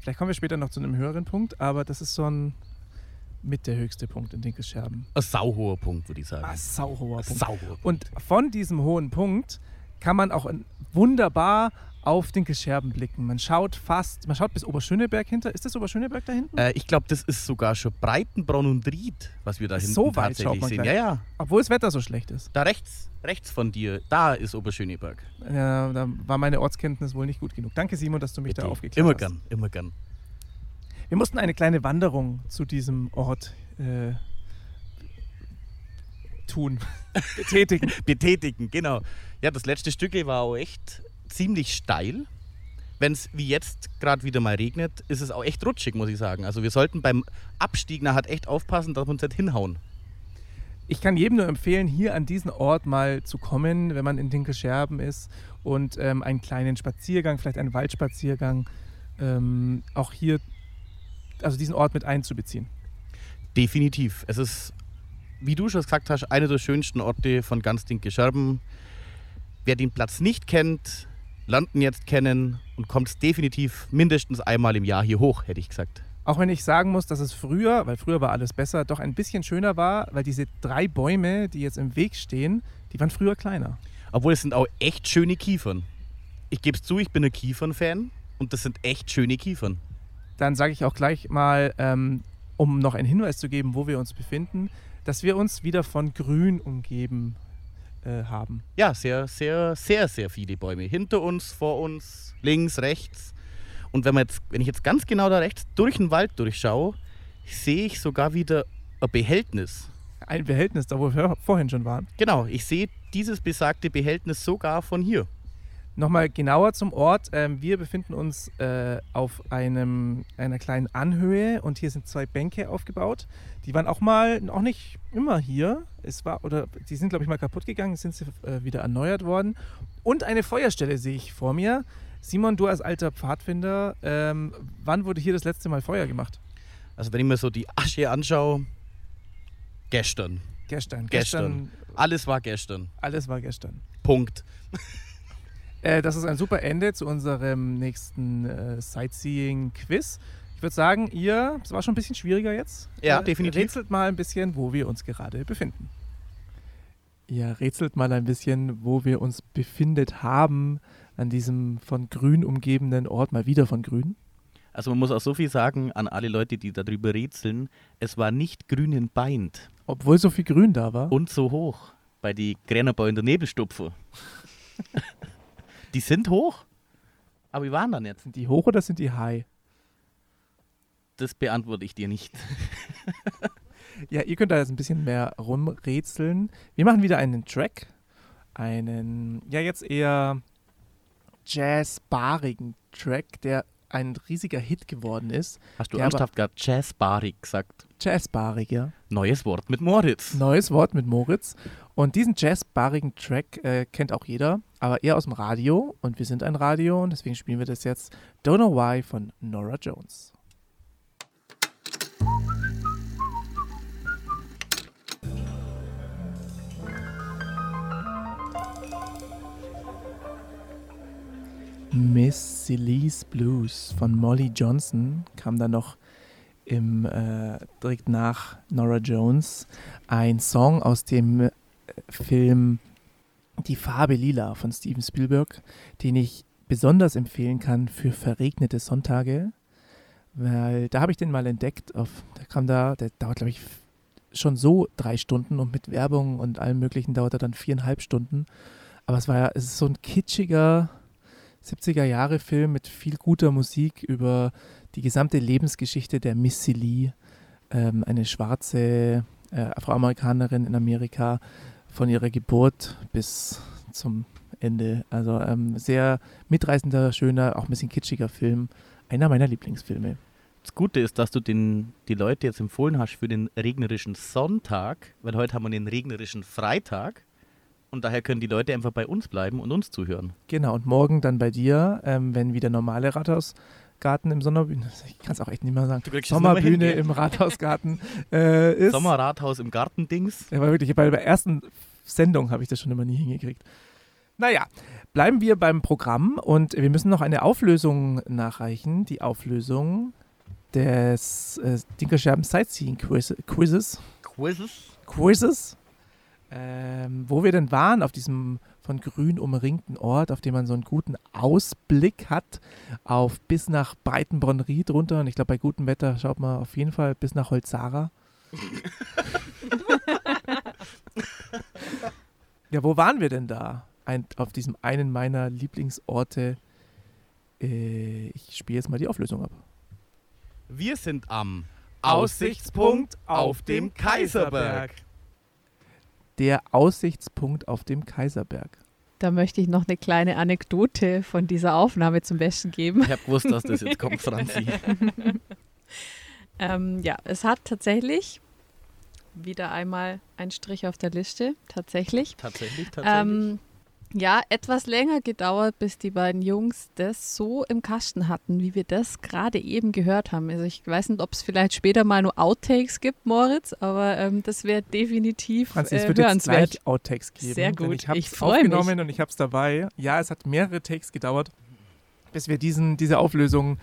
vielleicht kommen wir später noch zu einem höheren Punkt, aber das ist so ein mit der höchste Punkt in Dinkelscherben. Ein sauhoher Punkt, würde ich sagen. Ah, sauhoher Punkt. Sauhoher. Und von diesem hohen Punkt kann man auch wunderbar auf Dinkelscherben blicken. Man schaut fast, man schaut bis Oberschöneberg hinter. Ist das Oberschöneberg da hinten? Äh, ich glaube, das ist sogar schon Breitenbronn und Ried, was wir da hinten So weit schaut tatsächlich man sehen. gleich. Ja, ja. Obwohl das Wetter so schlecht ist. Da rechts, rechts von dir, da ist Oberschöneberg. Äh, da war meine Ortskenntnis wohl nicht gut genug. Danke, Simon, dass du mich da Bitte. aufgeklärt Immer hast. gern, immer gern. Wir mussten eine kleine Wanderung zu diesem Ort äh, tun, betätigen. Betätigen, genau. Ja, das letzte Stück war auch echt ziemlich steil. Wenn es wie jetzt gerade wieder mal regnet, ist es auch echt rutschig, muss ich sagen. Also wir sollten beim Abstieg nachher echt aufpassen, dass wir uns nicht hinhauen. Ich kann jedem nur empfehlen, hier an diesen Ort mal zu kommen, wenn man in Dinkelscherben ist und ähm, einen kleinen Spaziergang, vielleicht einen Waldspaziergang, ähm, auch hier, also diesen Ort mit einzubeziehen. Definitiv. Es ist, wie du schon gesagt hast, einer der schönsten Orte von ganz Dinke Scherben. Wer den Platz nicht kennt, lernt ihn jetzt kennen und kommt definitiv mindestens einmal im Jahr hier hoch, hätte ich gesagt. Auch wenn ich sagen muss, dass es früher, weil früher war alles besser, doch ein bisschen schöner war, weil diese drei Bäume, die jetzt im Weg stehen, die waren früher kleiner. Obwohl es sind auch echt schöne Kiefern. Ich gebe es zu, ich bin ein Kiefern-Fan und das sind echt schöne Kiefern. Dann sage ich auch gleich mal, ähm, um noch einen Hinweis zu geben, wo wir uns befinden, dass wir uns wieder von Grün umgeben äh, haben. Ja, sehr, sehr, sehr, sehr viele Bäume. Hinter uns, vor uns, links, rechts. Und wenn, man jetzt, wenn ich jetzt ganz genau da rechts durch den Wald durchschaue, sehe ich sogar wieder ein Behältnis. Ein Behältnis, da wo wir vorhin schon waren. Genau, ich sehe dieses besagte Behältnis sogar von hier. Nochmal genauer zum Ort. Ähm, wir befinden uns äh, auf einem, einer kleinen Anhöhe und hier sind zwei Bänke aufgebaut. Die waren auch mal, auch nicht immer hier. Es war, oder die sind, glaube ich, mal kaputt gegangen, sind sie äh, wieder erneuert worden. Und eine Feuerstelle sehe ich vor mir. Simon, du als alter Pfadfinder, ähm, wann wurde hier das letzte Mal Feuer gemacht? Also wenn ich mir so die Asche anschaue, gestern. Gestern. Gestern. Alles war gestern. Alles war gestern. Punkt. Äh, das ist ein super Ende zu unserem nächsten äh, Sightseeing-Quiz. Ich würde sagen, ihr, es war schon ein bisschen schwieriger jetzt. Ja, Äh, definitiv. Rätselt mal ein bisschen, wo wir uns gerade befinden. Ihr rätselt mal ein bisschen, wo wir uns befindet haben an diesem von Grün umgebenen Ort, mal wieder von Grün. Also man muss auch so viel sagen an alle Leute, die darüber rätseln. Es war nicht grünen Beint Obwohl so viel Grün da war. und so hoch bei die Gränerbau in der Nebelstupfer. die sind hoch, aber wie waren dann jetzt? sind die hoch oder sind die high? Das beantworte ich dir nicht. Ja, ihr könnt da jetzt ein bisschen mehr rumrätseln. Wir machen wieder einen Track. Einen, ja, jetzt eher jazzbarigen Track, der ein riesiger Hit geworden ist. Hast du ernsthaft gerade Jazzbarik gesagt? Jazzbarig, ja. Neues Wort mit Moritz. Neues Wort mit Moritz. Und diesen jazzbarigen Track äh, kennt auch jeder, aber eher aus dem Radio. Und wir sind ein Radio und deswegen spielen wir das jetzt Don't Know Why von Nora Jones. Miss Celeste Blues von Molly Johnson kam dann noch im, äh, direkt nach Nora Jones ein Song aus dem Film Die Farbe Lila von Steven Spielberg, den ich besonders empfehlen kann für verregnete Sonntage, weil da habe ich den mal entdeckt. Auf, der kam da, der dauert glaube ich schon so drei Stunden und mit Werbung und allem Möglichen dauert er dann viereinhalb Stunden. Aber es war ja, es ist so ein kitschiger 70er Jahre Film mit viel guter Musik über die gesamte Lebensgeschichte der Missy Lee, ähm, eine schwarze äh, Afroamerikanerin in Amerika von ihrer Geburt bis zum Ende. Also ähm, sehr mitreißender, schöner, auch ein bisschen kitschiger Film. Einer meiner Lieblingsfilme. Das Gute ist, dass du den, die Leute jetzt empfohlen hast für den regnerischen Sonntag, weil heute haben wir den regnerischen Freitag. Und daher können die Leute einfach bei uns bleiben und uns zuhören. Genau, und morgen dann bei dir, ähm, wenn wieder normale Rathausgarten im Sommerbühne, ich kann es auch echt nicht mehr sagen, Sommerbühne im Rathausgarten äh, ist. Sommerrathaus im Gartendings. Ja, war wirklich, bei der ersten Sendung habe ich das schon immer nie hingekriegt. Naja, bleiben wir beim Programm und wir müssen noch eine Auflösung nachreichen. Die Auflösung des äh, Dinkerscherben Sightseeing Quiz Quizzes. Quizzes. Quizzes. ähm, wo wir denn waren, auf diesem von Grün umringten Ort, auf dem man so einen guten Ausblick hat, auf bis nach Breitenbronn-Ried runter. Und ich glaube, bei gutem Wetter schaut man auf jeden Fall bis nach Holzara. ja, wo waren wir denn da? Ein, auf diesem einen meiner Lieblingsorte. Äh, ich spiele jetzt mal die Auflösung ab. Wir sind am Aussichtspunkt auf dem Kaiserberg. Der Aussichtspunkt auf dem Kaiserberg. Da möchte ich noch eine kleine Anekdote von dieser Aufnahme zum Besten geben. Ich habe gewusst, dass das jetzt kommt, Franzi. Ähm, ja, es hat tatsächlich wieder einmal ein Strich auf der Liste, tatsächlich. Tatsächlich, tatsächlich. Ähm, ja, etwas länger gedauert, bis die beiden Jungs das so im Kasten hatten, wie wir das gerade eben gehört haben. Also ich weiß nicht, ob es vielleicht später mal nur Outtakes gibt, Moritz, aber ähm, das wäre definitiv Franzi, es äh, wird jetzt gleich Outtakes geben. Sehr gut, Ich habe ich es freu mich. aufgenommen und ich habe es dabei. Ja, es hat mehrere Takes gedauert, bis wir diesen, diese Auflösung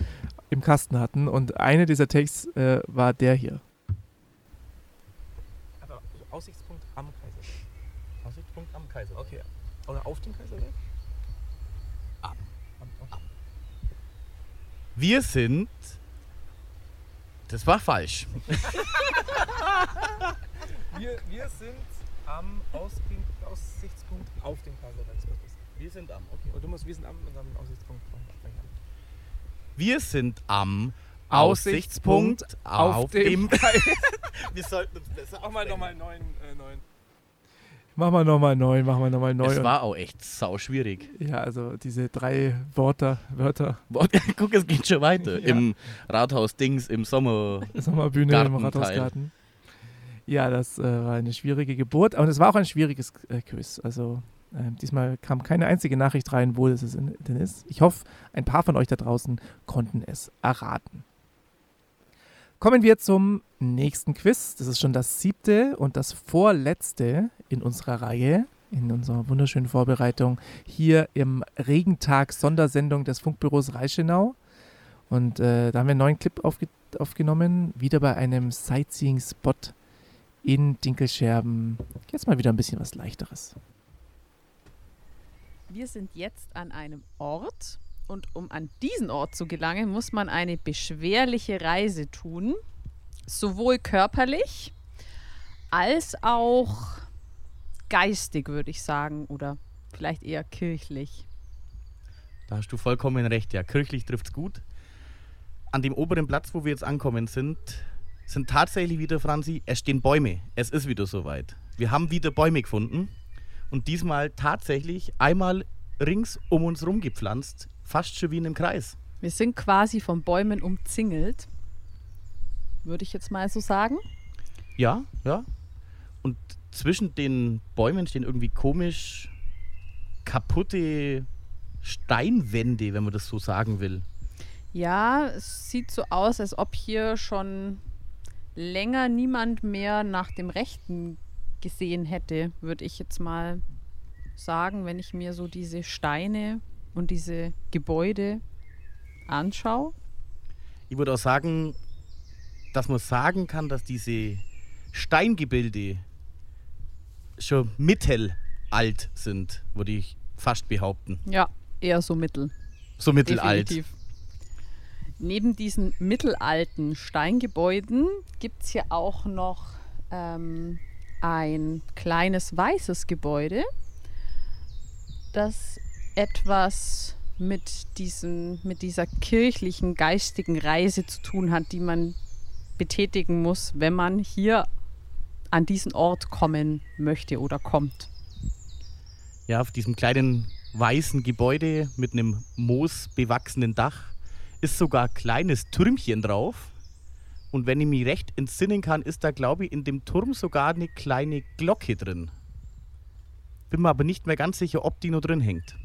im Kasten hatten. Und eine dieser Takes äh, war der hier. Aber Aussichtspunkt am Kaiserberg. Aussichtspunkt am Kaiserberg. Okay. Oder auf dem Kaiserberg? Ab. okay. Wir sind. Das war falsch. Wir, wir sind am Aussichtspunkt, Aussichtspunkt auf dem Kaiserberg. Wir sind am, okay. Und du musst, wir sind am, und am Aussichtspunkt. Wir sind am Aussichtspunkt Aussichtspunkt auf auf, dem dem. Wir sollten uns besser Mach mal nochmal neun, äh, neun. Mach mal nochmal neun, mach mal nochmal neun. Es war auch echt sau schwierig. ja, also diese drei Wörter, Wörter, Guck, es geht schon weiter. Ja. Im Rathaus Dings, im Sommer. Sommerbühne im Gartenteil. Rathausgarten. Ja, das äh, war eine schwierige Geburt, aber es war auch ein schwieriges äh, Quiz. Also äh, diesmal kam keine einzige Nachricht rein, wo das es denn ist. Ich hoffe, ein paar von euch da draußen konnten es erraten. Kommen wir zum nächsten Quiz. Das ist schon das siebte und das vorletzte in unserer Reihe, in unserer wunderschönen Vorbereitung hier im Regentag Sondersendung des Funkbüros Reichenau. Und äh, da haben wir einen neuen Clip aufge aufgenommen, wieder bei einem Sightseeing-Spot in Dinkelscherben. Jetzt mal wieder ein bisschen was leichteres. Wir sind jetzt an einem Ort und um an diesen Ort zu gelangen, muss man eine beschwerliche Reise tun, sowohl körperlich als auch geistig, würde ich sagen, oder vielleicht eher kirchlich. Da hast du vollkommen recht, ja. Kirchlich trifft's gut. An dem oberen Platz, wo wir jetzt ankommen sind, sind tatsächlich wieder, Franzi, es stehen Bäume. Es ist wieder soweit. Wir haben wieder Bäume gefunden und diesmal tatsächlich einmal rings um uns rum gepflanzt, fast schon wie in einem Kreis. Wir sind quasi von Bäumen umzingelt, würde ich jetzt mal so sagen. Ja, ja. Und zwischen den Bäumen stehen irgendwie komisch kaputte Steinwände, wenn man das so sagen will. Ja, es sieht so aus, als ob hier schon länger niemand mehr nach dem Rechten gesehen hätte, würde ich jetzt mal sagen, wenn ich mir so diese Steine und diese Gebäude anschaue. Ich würde auch sagen, dass man sagen kann, dass diese Steingebilde schon mittelalt sind, würde ich fast behaupten. Ja, eher so mittel. So mittelalt. Definitiv. Neben diesen mittelalten Steingebäuden gibt es hier auch noch ähm, ein kleines weißes Gebäude, das etwas mit, diesen, mit dieser kirchlichen, geistigen Reise zu tun hat, die man betätigen muss, wenn man hier an diesen Ort kommen möchte oder kommt. Ja, auf diesem kleinen weißen Gebäude mit einem moosbewachsenen Dach ist sogar ein kleines Türmchen drauf. Und wenn ich mich recht entsinnen kann, ist da, glaube ich, in dem Turm sogar eine kleine Glocke drin. Bin mir aber nicht mehr ganz sicher, ob die noch drin hängt.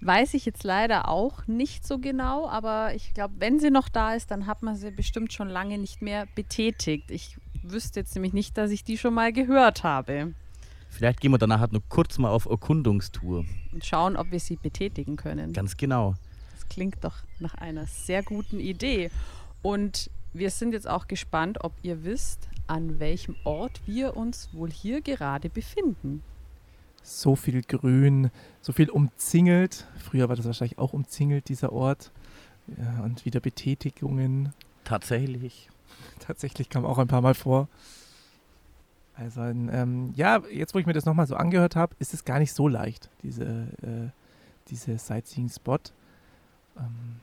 Weiß ich jetzt leider auch nicht so genau, aber ich glaube, wenn sie noch da ist, dann hat man sie bestimmt schon lange nicht mehr betätigt. Ich wüsste jetzt nämlich nicht, dass ich die schon mal gehört habe. Vielleicht gehen wir danach halt noch kurz mal auf Erkundungstour. Und schauen, ob wir sie betätigen können. Ganz genau. Das klingt doch nach einer sehr guten Idee. Und wir sind jetzt auch gespannt, ob ihr wisst, an welchem Ort wir uns wohl hier gerade befinden. So viel Grün, so viel umzingelt. Früher war das wahrscheinlich auch umzingelt, dieser Ort. Ja, und wieder Betätigungen. Tatsächlich. Tatsächlich kam auch ein paar Mal vor. Also, ähm, ja, jetzt wo ich mir das nochmal so angehört habe, ist es gar nicht so leicht, diese, äh, diese Sightseeing-Spot. Ähm,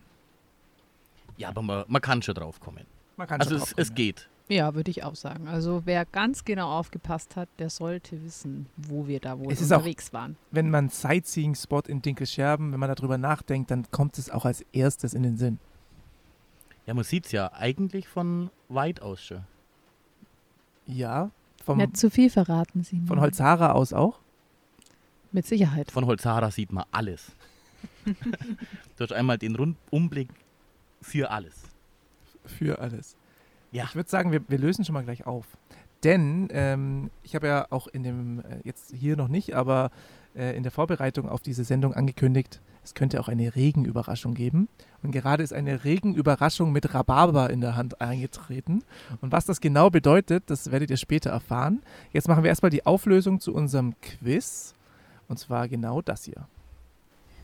Ja, aber man, man kann schon drauf kommen. man kann Also schon es, drauf kommen, es geht. Ja, würde ich auch sagen. Also wer ganz genau aufgepasst hat, der sollte wissen, wo wir da wohl Es ist auch- unterwegs waren. Wenn man Sightseeing-Spot in Dinkelscherben, wenn man darüber nachdenkt, dann kommt es auch als erstes in den Sinn. Ja, man sieht es ja eigentlich von weit aus schon. Ja, vom, Nicht zu viel verraten, Simon. von Holzhara aus auch. Mit Sicherheit. Von Holzara sieht man alles. du hast einmal den Rundumblick für alles. Für alles. Ja. Ich würde sagen, wir, wir lösen schon mal gleich auf. Denn ähm, ich habe ja auch in dem, äh, jetzt hier noch nicht, aber äh, in der Vorbereitung auf diese Sendung angekündigt, es könnte auch eine Regenüberraschung geben. Und gerade ist eine Regenüberraschung mit Rhabarber in der Hand eingetreten. Und was das genau bedeutet, das werdet ihr später erfahren. Jetzt machen wir erstmal die Auflösung zu unserem Quiz. Und zwar genau das hier.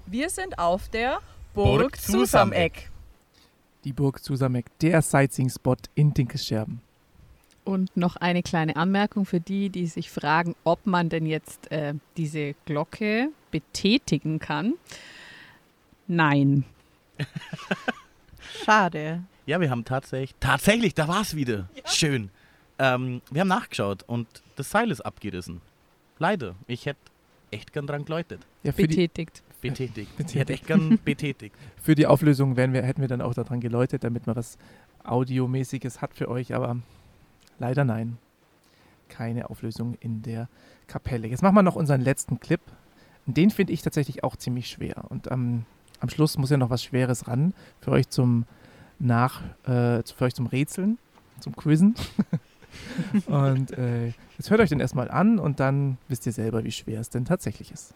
Wir sind auf der Burg Burg Zusameck. Die Burg Zusamek, der Sightseeing-Spot in Dinkelscherben. Und noch eine kleine Anmerkung für die, die sich fragen, ob man denn jetzt äh, diese Glocke betätigen kann. Nein. Schade. Ja, wir haben tatsächlich, tatsächlich, da war es wieder. Schön. Ähm, wir haben nachgeschaut und das Seil ist abgerissen. Leider. Ich hätte echt gern dran geläutet. Ja, Betätigt. Betätigt. Betätigt. Ich gern betätigt. für die Auflösung wir, hätten wir dann auch daran geläutet, damit man was Audiomäßiges hat für euch, aber leider nein. Keine Auflösung in der Kapelle. Jetzt machen wir noch unseren letzten Clip. Den finde ich tatsächlich auch ziemlich schwer. Und am am Schluss muss ja noch was Schweres ran für euch zum Nach, äh, für euch zum Rätseln, zum Quizzen. und äh, jetzt hört euch den erstmal an und dann wisst ihr selber, wie schwer es denn tatsächlich ist.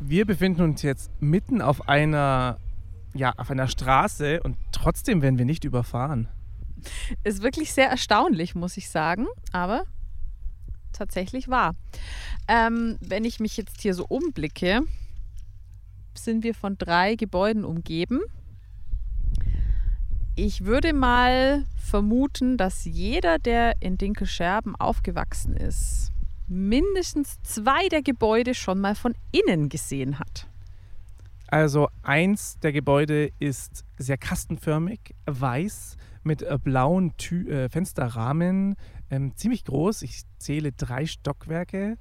Wir befinden uns jetzt mitten auf einer, ja, auf einer Straße und trotzdem werden wir nicht überfahren. Ist wirklich sehr erstaunlich, muss ich sagen, aber tatsächlich wahr. Ähm, wenn ich mich jetzt hier so umblicke, sind wir von drei Gebäuden umgeben. Ich würde mal vermuten, dass jeder, der in Dinkelscherben aufgewachsen ist, mindestens zwei der Gebäude schon mal von innen gesehen hat. Also eins der Gebäude ist sehr kastenförmig, weiß, mit äh, blauen Tü äh, Fensterrahmen, ähm, ziemlich groß. Ich zähle drei Stockwerke.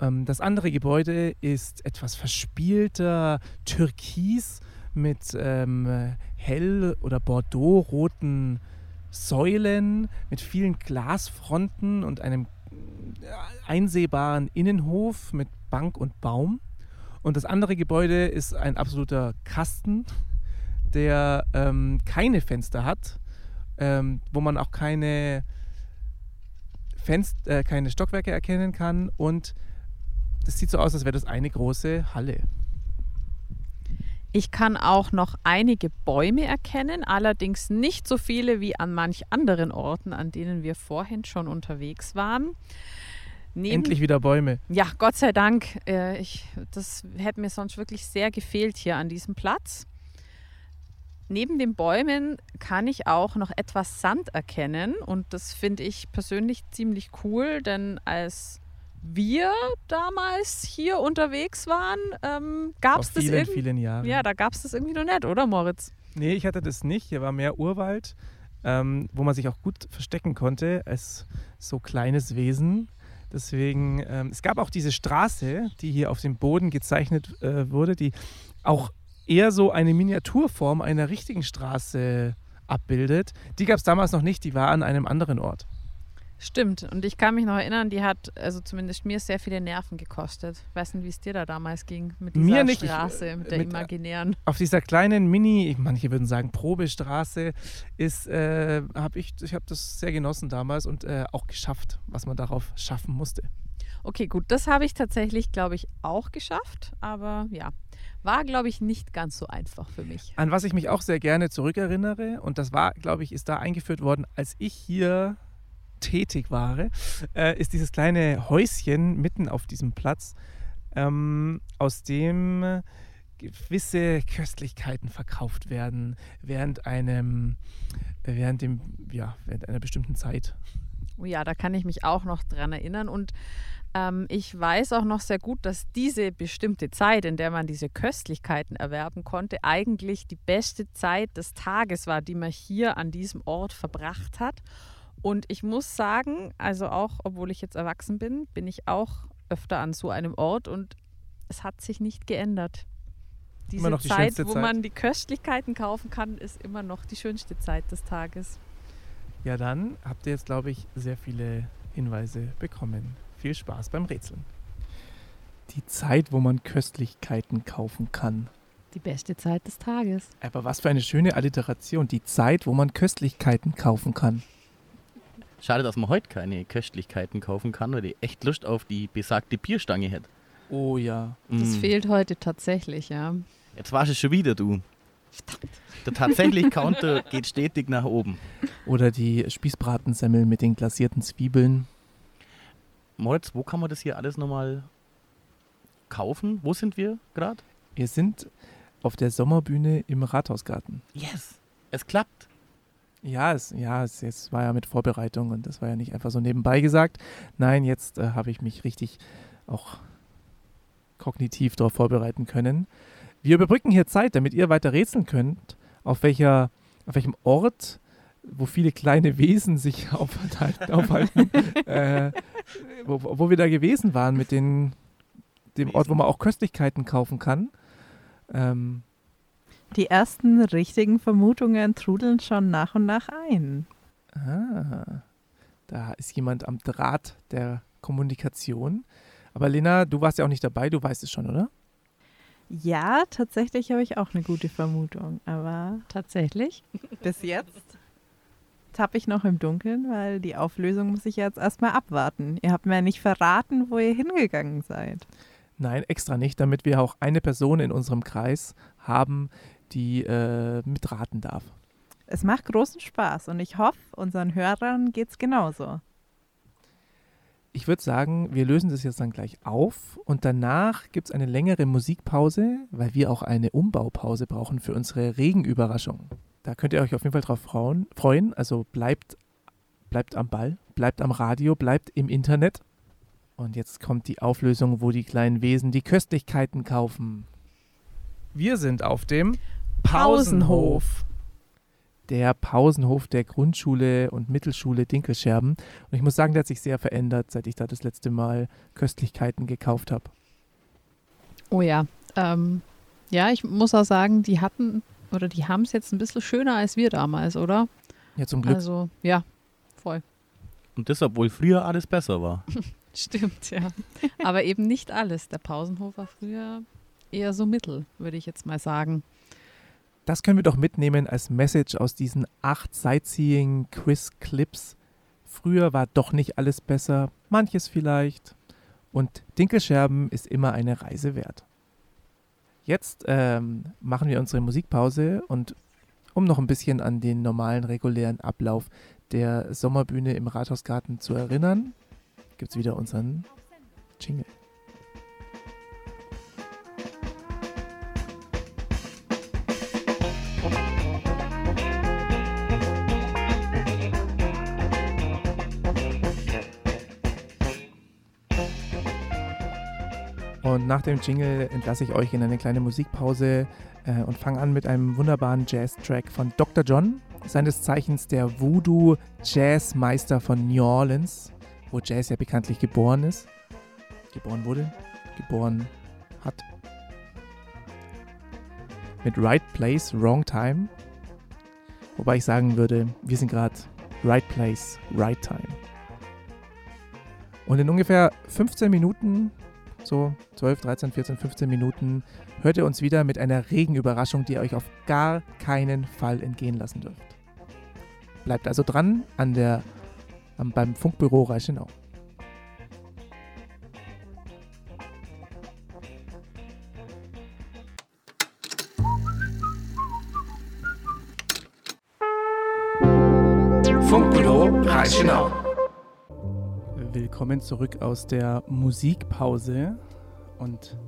Ähm, das andere Gebäude ist etwas verspielter Türkis mit ähm, hell- oder bordeaux-roten Säulen, mit vielen Glasfronten und einem einsehbaren Innenhof mit Bank und Baum. Und das andere Gebäude ist ein absoluter Kasten, der ähm, keine Fenster hat, ähm, wo man auch keine, Fenst äh, keine Stockwerke erkennen kann. Und das sieht so aus, als wäre das eine große Halle. Ich kann auch noch einige Bäume erkennen, allerdings nicht so viele wie an manch anderen Orten, an denen wir vorhin schon unterwegs waren. Neben, Endlich wieder Bäume. Ja, Gott sei Dank. Äh, ich, das hätte mir sonst wirklich sehr gefehlt hier an diesem Platz. Neben den Bäumen kann ich auch noch etwas Sand erkennen und das finde ich persönlich ziemlich cool, denn als wir damals hier unterwegs waren, ähm, gab es das vielen, irgendwie. vielen Jahren. Ja, da gab es das irgendwie noch nicht, oder Moritz? Nee, ich hatte das nicht. Hier war mehr Urwald, ähm, wo man sich auch gut verstecken konnte als so kleines Wesen. Deswegen, ähm, es gab auch diese Straße, die hier auf dem Boden gezeichnet äh, wurde, die auch eher so eine Miniaturform einer richtigen Straße abbildet. Die gab es damals noch nicht, die war an einem anderen Ort. Stimmt. Und ich kann mich noch erinnern, die hat, also zumindest mir, sehr viele Nerven gekostet. Weiß nicht, wie es dir da damals ging mit dieser Mir nicht. Ich, Straße, mit der mit- imaginären. Auf dieser kleinen Mini, manche würden sagen Probestraße, ist, äh, habe ich, ich habe das sehr genossen damals und äh, auch geschafft, was man darauf schaffen musste. Okay, gut, das habe ich tatsächlich, glaube ich, auch geschafft. Aber ja, war, glaube ich, nicht ganz so einfach für mich. An was ich mich auch sehr gerne zurückerinnere, und das war, glaube ich, ist da eingeführt worden, als ich hier tätig war, äh, ist dieses kleine Häuschen mitten auf diesem Platz, ähm, aus dem gewisse Köstlichkeiten verkauft werden während einem, während dem, ja, während einer bestimmten Zeit. Oh ja, da kann ich mich auch noch dran erinnern. Und ähm, ich weiß auch noch sehr gut, dass diese bestimmte Zeit, in der man diese Köstlichkeiten erwerben konnte, eigentlich die beste Zeit des Tages war, die man hier an diesem Ort verbracht hat. Und ich muss sagen, also auch, obwohl ich jetzt erwachsen bin, bin ich auch öfter an so einem Ort und es hat sich nicht geändert. Diese Immer noch die Zeit, schönste wo Zeit. man die Köstlichkeiten kaufen kann, ist immer noch die schönste Zeit des Tages. Ja, dann habt ihr jetzt, glaube ich, sehr viele Hinweise bekommen. Viel Spaß beim Rätseln. Die Zeit, wo man Köstlichkeiten kaufen kann. Die beste Zeit des Tages. Aber was für eine schöne Alliteration. Die Zeit, wo man Köstlichkeiten kaufen kann. Schade, dass man heute keine Köstlichkeiten kaufen kann, weil ich echt Lust auf die besagte Bierstange hätte. Oh ja. Das Mm. fehlt heute tatsächlich, ja. Jetzt warst es schon wieder, du. Der tatsächlich Counter geht stetig nach oben. Oder die Spießbratensemmel mit den glasierten Zwiebeln. Moritz, wo kann man das hier alles nochmal kaufen? Wo sind wir gerade? Wir sind auf der Sommerbühne im Rathausgarten. Yes, es klappt. Ja, es, ja es, es war ja mit Vorbereitung und das war ja nicht einfach so nebenbei gesagt. Nein, jetzt äh, habe ich mich richtig auch kognitiv darauf vorbereiten können. Wir überbrücken hier Zeit, damit ihr weiter rätseln könnt, auf, welcher, auf welchem Ort, wo viele kleine Wesen sich aufhalten, aufhalten äh, wo, wo wir da gewesen waren mit den, dem Ort, wo man auch Köstlichkeiten kaufen kann. Ähm, Die ersten richtigen Vermutungen trudeln schon nach und nach ein. Ah, da ist jemand am Draht der Kommunikation. Aber Lena, du warst ja auch nicht dabei, du weißt es schon, oder? Ja, tatsächlich habe ich auch eine gute Vermutung, aber Tatsächlich. bis jetzt tappe ich noch im Dunkeln, weil die Auflösung muss ich jetzt erstmal abwarten. Ihr habt mir ja nicht verraten, wo ihr hingegangen seid. Nein, extra nicht, damit wir auch eine Person in unserem Kreis haben, die äh, mitraten darf. Es macht großen Spaß und ich hoffe, unseren Hörern geht's genauso. Ich würde sagen, wir lösen das jetzt dann gleich auf und danach gibt es eine längere Musikpause, weil wir auch eine Umbaupause brauchen für unsere Regenüberraschung. Da könnt ihr euch auf jeden Fall drauf freuen. Also bleibt, bleibt am Ball, bleibt am Radio, bleibt im Internet. Und jetzt kommt die Auflösung, wo die kleinen Wesen die Köstlichkeiten kaufen. Wir sind auf dem Pausenhof. Der Pausenhof der Grundschule und Mittelschule Dinkelscherben. Und ich muss sagen, der hat sich sehr verändert, seit ich da das letzte Mal Köstlichkeiten gekauft habe. Oh ja. Ähm, ja, ich muss auch sagen, die hatten oder die haben es jetzt ein bisschen schöner als wir damals, oder? Ja, zum Glück. Also, ja, voll. Und das, obwohl früher alles besser war. Stimmt, ja. Aber eben nicht alles. Der Pausenhof war früher eher so mittel, würde ich jetzt mal sagen. Das können wir doch mitnehmen als Message aus diesen acht Sightseeing-Quiz-Clips. Früher war doch nicht alles besser, manches vielleicht. Und Dinkelscherben ist immer eine Reise wert. Jetzt ähm, machen wir unsere Musikpause und um noch ein bisschen an den normalen, regulären Ablauf der Sommerbühne im Rathausgarten zu erinnern, gibt es wieder unseren Jingle. Und nach dem Jingle entlasse ich euch in eine kleine Musikpause äh, und fange an mit einem wunderbaren Jazz-Track von Dr. John, seines Zeichens der Voodoo-Jazzmeister von New Orleans, wo Jazz ja bekanntlich geboren ist. Geboren wurde, geboren hat. Mit Right Place, Wrong Time. Wobei ich sagen würde, wir sind gerade Right Place, Right Time. Und in ungefähr 15 Minuten so 12, 13, 14, 15 Minuten hört ihr uns wieder mit einer Regenüberraschung, die ihr euch auf gar keinen Fall entgehen lassen dürft. Bleibt also dran an der, am, beim Funkbüro Reichenau. Willkommen zurück aus der Musikpause und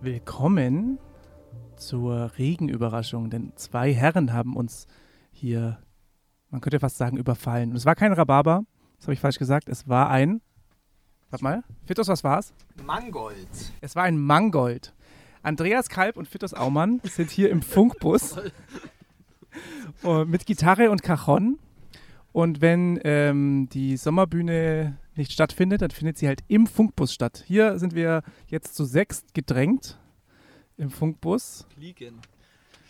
willkommen zur Regenüberraschung, denn zwei Herren haben uns hier, man könnte fast sagen, überfallen. Und es war kein Rhabarber, das habe ich falsch gesagt, es war ein, warte mal, Fitus, was war's? Mangold. Es war ein Mangold. Andreas Kalb und Fitus Aumann sind hier im Funkbus mit Gitarre und Cajon. Und wenn ähm, die Sommerbühne nicht stattfindet, dann findet sie halt im Funkbus statt. Hier sind wir jetzt zu sechst gedrängt im Funkbus Fliegen.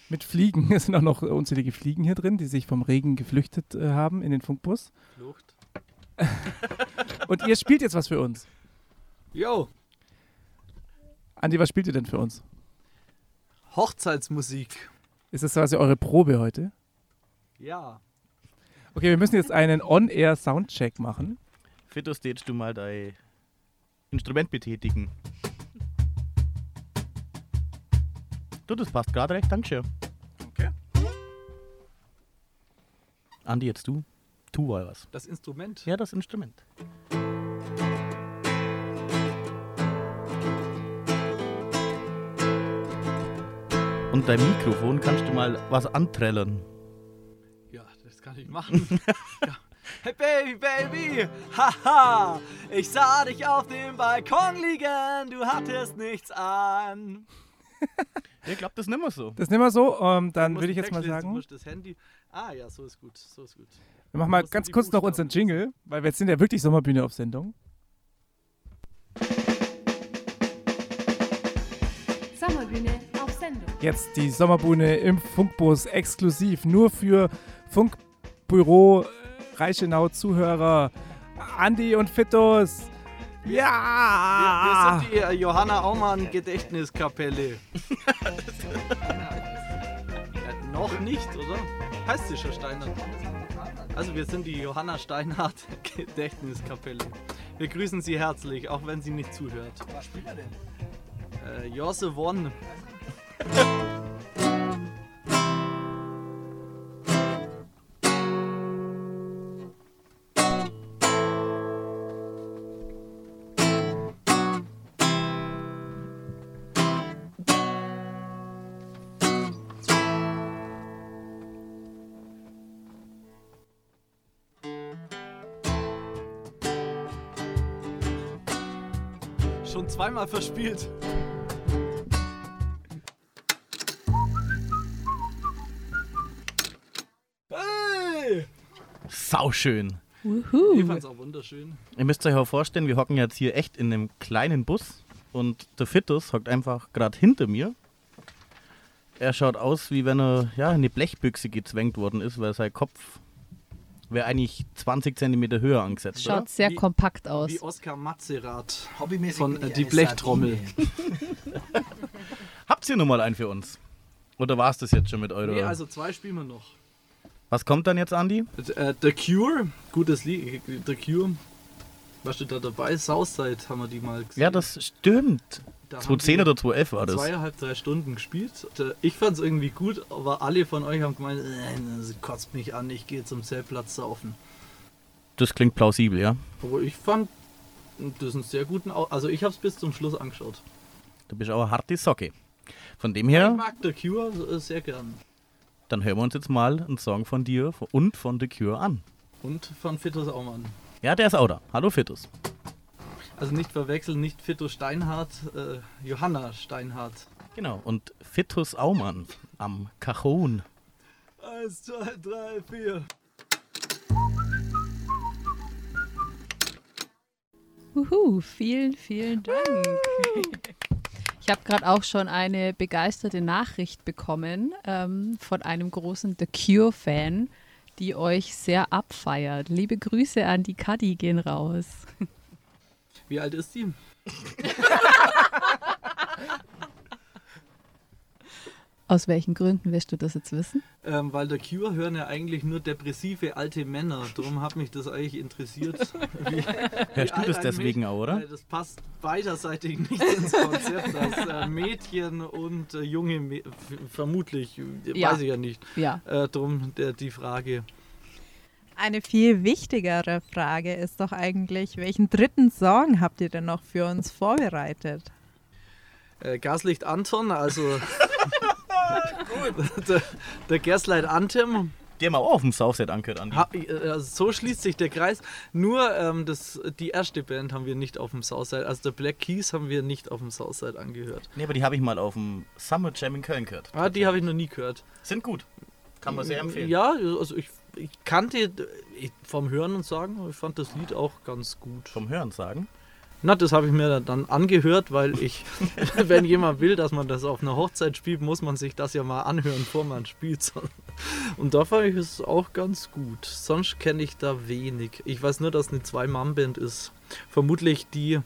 mit Fliegen. Es sind auch noch unzählige Fliegen hier drin, die sich vom Regen geflüchtet äh, haben in den Funkbus. Flucht. Und ihr spielt jetzt was für uns. Jo, Andi, was spielt ihr denn für uns? Hochzeitsmusik. Ist das quasi eure Probe heute? Ja. Okay, wir müssen jetzt einen On-Air-Soundcheck machen. Fitus, darfst du mal dein Instrument betätigen? Du, das passt gerade recht, Dankeschön. Okay. Andi, jetzt du. Tu mal was. Das Instrument. Ja, das Instrument. Und dein Mikrofon kannst du mal was anträllern. Ja, das kann ich machen. ja. Hey Baby, Baby, haha, ich sah dich auf dem Balkon liegen, du hattest nichts an. Ich glaube, das mehr so. Das nehmen wir so. Ähm, dann würde ich jetzt mal sagen, musst das Handy. Ah ja, so ist gut, so ist gut. wir machen mal ganz kurz noch unseren Jingle, weil wir jetzt sind ja wirklich Sommerbühne auf Sendung. Sommerbühne auf Sendung. Jetzt die Sommerbühne im Funkbus exklusiv nur für Funkbüro Reichenau Zuhörer Andi und Fitus. Ja! Wir, wir sind die äh, Johanna Aumann Gedächtniskapelle. ja, noch nicht, oder? Heißt sie schon Steinhardt? Also wir sind die Johanna Steinhardt Gedächtniskapelle. Wir grüßen Sie herzlich, auch wenn sie nicht zuhört. Was spielt er denn? Äh, Josse One. Schon zweimal verspielt. Hey! Sauschön. Ich Wuhu. fand's auch wunderschön. Ihr müsst euch auch vorstellen, wir hocken jetzt hier echt in einem kleinen Bus und der Fitus hockt einfach gerade hinter mir. Er schaut aus, wie wenn er ja, in eine Blechbüchse gezwängt worden ist, weil sein Kopf wäre eigentlich 20 Cm höher angesetzt. Schaut Oder? sehr Wie- kompakt aus. Wie Oskar Matzerath Hobbymäßig von äh, Die Blechtrommel. Habt ihr noch mal einen für uns? Oder war es das jetzt schon mit eurer? Nee, also zwei spielen wir noch. Was kommt dann jetzt, Andi? Äh, The Cure, gutes Lied. The Cure. Warst du da dabei? Southside haben wir die mal gesehen. Ja, das stimmt. Da haben 2010 die oder 2011 war das. Zweieinhalb, drei Stunden gespielt. Ich fand es irgendwie gut, aber alle von euch haben gemeint, äh, kotzt mich an, ich gehe zum Zeltplatz saufen. Das klingt plausibel, ja. Aber ich fand das einen sehr guten, Au also ich habe es bis zum Schluss angeschaut. Du bist auch eine harte Socke. Von dem Ich her, mag The Cure äh, sehr gern. dann hören wir uns jetzt mal einen Song von dir und von The Cure an. Und von Fitus Aumann. Ja, der ist auch da. Hallo Fitus. Also nicht verwechseln, nicht Fito Steinhardt, äh, Johanna Steinhardt. Genau. Und Fitus Aumann am Cajon. Eins, zwei, drei, vier. Wuhu, vielen, vielen Dank. Ich habe gerade auch schon eine begeisterte Nachricht bekommen ähm, von einem großen The Cure-Fan, die euch sehr abfeiert. Liebe Grüße an die Kadi gehen raus. Wie alt ist die? Aus welchen Gründen wirst du das jetzt wissen? Ähm, weil der Cure hören ja eigentlich nur depressive alte Männer. Darum hat mich das eigentlich interessiert. Wie, Hörst du alt das deswegen auch, oder? Das passt beiderseitig nicht ins Konzept. Dass äh, Mädchen und äh, junge, Mä vermutlich, äh, Ja. weiß ich ja nicht. Ja. Äh, drum der, die Frage. Eine viel wichtigere Frage ist doch eigentlich, welchen dritten Song habt ihr denn noch für uns vorbereitet? Äh, Gaslicht Anton, also der, der Gaslight Anthem. Die haben wir auch auf dem Southside angehört, Andi. Ha, äh, also so schließt sich der Kreis. Nur ähm, das, die erste Band haben wir nicht auf dem Southside, also der Black Keys haben wir nicht auf dem Southside angehört. Nee, aber die habe ich mal auf dem Summer Jam in Köln gehört. Ah, die habe ich noch nie gehört. Sind gut. Kann man sehr empfehlen. Ja, also ich, ich kannte vom Hören und Sagen, ich fand das Lied auch ganz gut. Vom Hören sagen. Na, das habe ich mir dann angehört, weil ich, wenn jemand will, dass man das auf einer Hochzeit spielt, muss man sich das ja mal anhören, bevor man spielt. Und da fand ich es auch ganz gut. Sonst kenne ich da wenig. Ich weiß nur, dass eine Zwei-Mann-Band ist. Vermutlich die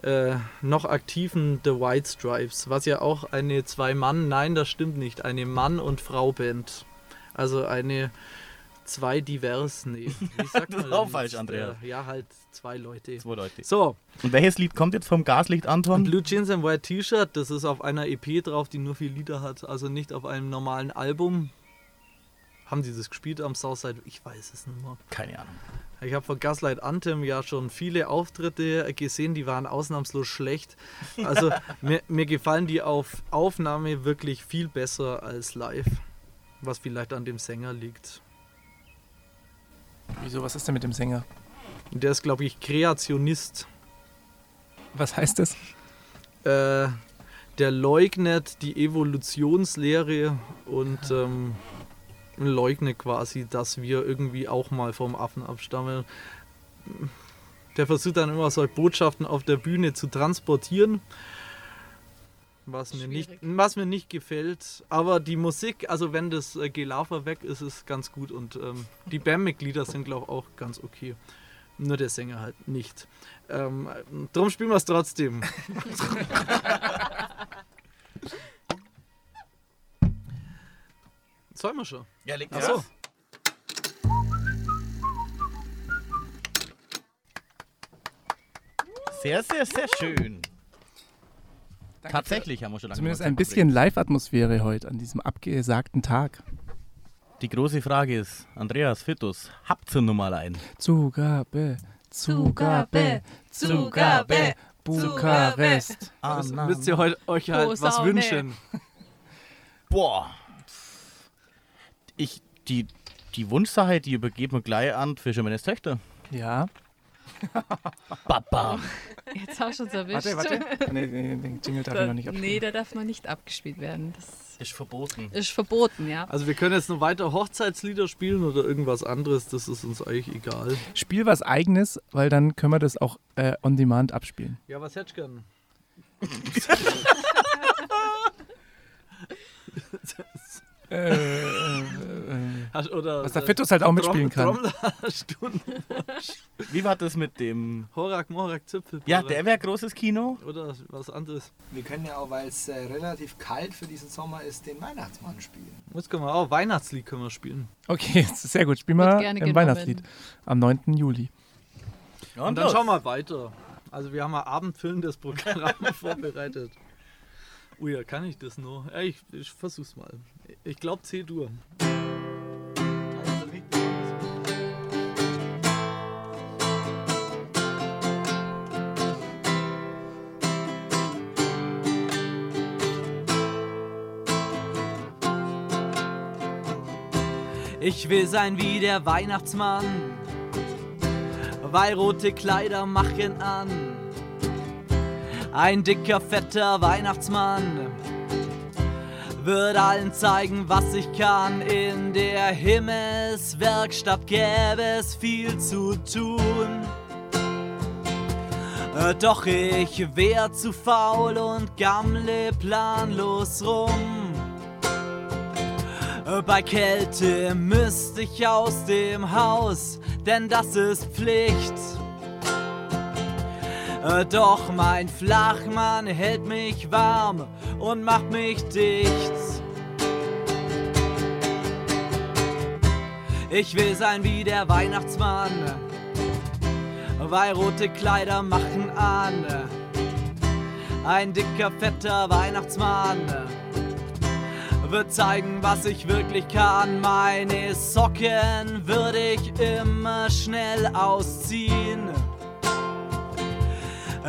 äh, noch aktiven The White Stripes, was ja auch eine Zwei-Mann, nein, das stimmt nicht, eine Mann- und Frau-Band. Also eine zwei divers, nee. Das ist auch falsch? Andreas. Äh, Ja, halt zwei Leute. Zwei Leute. So, Und welches Lied kommt jetzt vom Gaslicht Anton? Blue Jeans and White T-Shirt, das ist auf einer EP drauf, die nur vier Lieder hat, also nicht auf einem normalen Album. Haben die das gespielt am Southside? Ich weiß es nicht mehr. Keine Ahnung. Ich habe von Gaslight Anthem ja schon viele Auftritte gesehen, die waren ausnahmslos schlecht. Also mir, mir gefallen die auf Aufnahme wirklich viel besser als live. Was vielleicht an dem Sänger liegt. Wieso, was ist denn mit dem Sänger? Der ist, glaube ich, Kreationist. Was heißt das? Äh, der leugnet die Evolutionslehre und ähm, leugnet quasi, dass wir irgendwie auch mal vom Affen abstammen. Der versucht dann immer solche Botschaften auf der Bühne zu transportieren. Was mir, nicht, was mir nicht gefällt. Aber die Musik, also wenn das äh, Gelaufer weg ist, ist ganz gut. Und ähm, die Bandmitglieder sind, glaube ich, auch ganz okay. Nur der Sänger halt nicht. Ähm, drum spielen wir es trotzdem. Sollen wir schon? Ja, leg Ach so. Sehr, sehr, sehr schön. Tatsächlich haben wir schon lange Zumindest ein bisschen Live-Atmosphäre heute an diesem abgesagten Tag. Die große Frage ist, Andreas Fittus, habt ihr nun mal ein? Zugabe, Zugabe, Zugabe, Bukarest. Ah, Müsst, ihr heute, euch halt was Posaune. wünschen. Boah. Ich, die, die Wunschsache, die übergeben wir gleich an die Fischermannes Töchter. Ja. Papa. Jetzt hast du uns erwischt. Warte, warte. Nee, nee, den Jingle darf ich noch nicht Da, abspielen. nee, der darf noch nicht abgespielt werden. Das Ist verboten. ist verboten, ja. Also wir können jetzt noch weiter Hochzeitslieder spielen oder irgendwas anderes, das ist uns eigentlich egal. Spiel was Eigenes, weil dann können wir das auch äh, on demand abspielen. Ja, was hättest du gern? Äh, äh, äh, Hast, oder, Was der Fittus halt auch mitspielen kann. Wie war das mit dem... Horak, Morak, Zipfel. Ja, der wäre großes Kino. Oder was anderes. Wir können ja auch, weil es äh, relativ kalt für diesen Sommer ist, den Weihnachtsmann spielen. Jetzt können wir auch Weihnachtslied können wir spielen. okay, das sehr gut. Spielen wir ein. Weihnachtslied am 9. Juli. Ja, Und dann los. schauen wir weiter. Also wir haben ein abendfüllendes Programm vorbereitet. Ui, ja, kann ich das noch? Ja, ich, ich versuch's mal. Ich glaube C-Dur. Ich will sein wie der Weihnachtsmann, weil rote Kleider machen an. Ein dicker, fetter Weihnachtsmann wird allen zeigen, was ich kann. In der Himmelswerkstatt gäbe es viel zu tun. Äh, Doch ich wär zu faul und gammle planlos rum. Äh, Bei Kälte müsste ich aus dem Haus, denn das ist Pflicht. Äh, Doch mein Flachmann hält mich warm und macht mich dicht. Ich will sein wie der Weihnachtsmann, weil rote Kleider machen an. Ein dicker, fetter Weihnachtsmann wird zeigen, was ich wirklich kann. Meine Socken würde ich immer schnell ausziehen.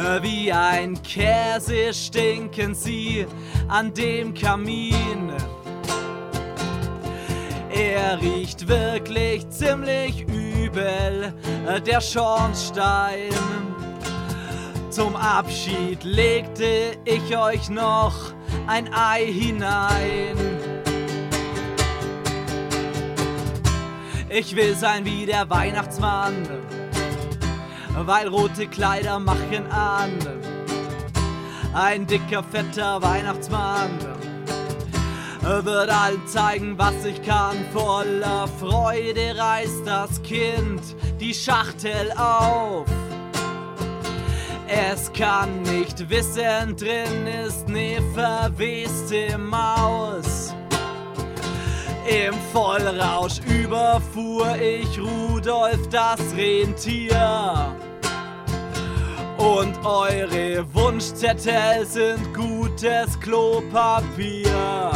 Äh, Wie ein Käse stinken sie an dem Kamin. Er riecht wirklich ziemlich übel, äh, der Schornstein. Zum Abschied legte ich euch noch ein Ei hinein. Ich will sein wie der Weihnachtsmann, weil rote Kleider machen an. Ein dicker, fetter Weihnachtsmann wird allen zeigen, was ich kann. Voller Freude reißt das Kind die Schachtel auf. Es kann nicht wissen, drin ist ne verweste Maus. Im Vollrausch überfuhr ich Rudolf das Rentier. Und eure Wunschzettel sind gutes Klopapier.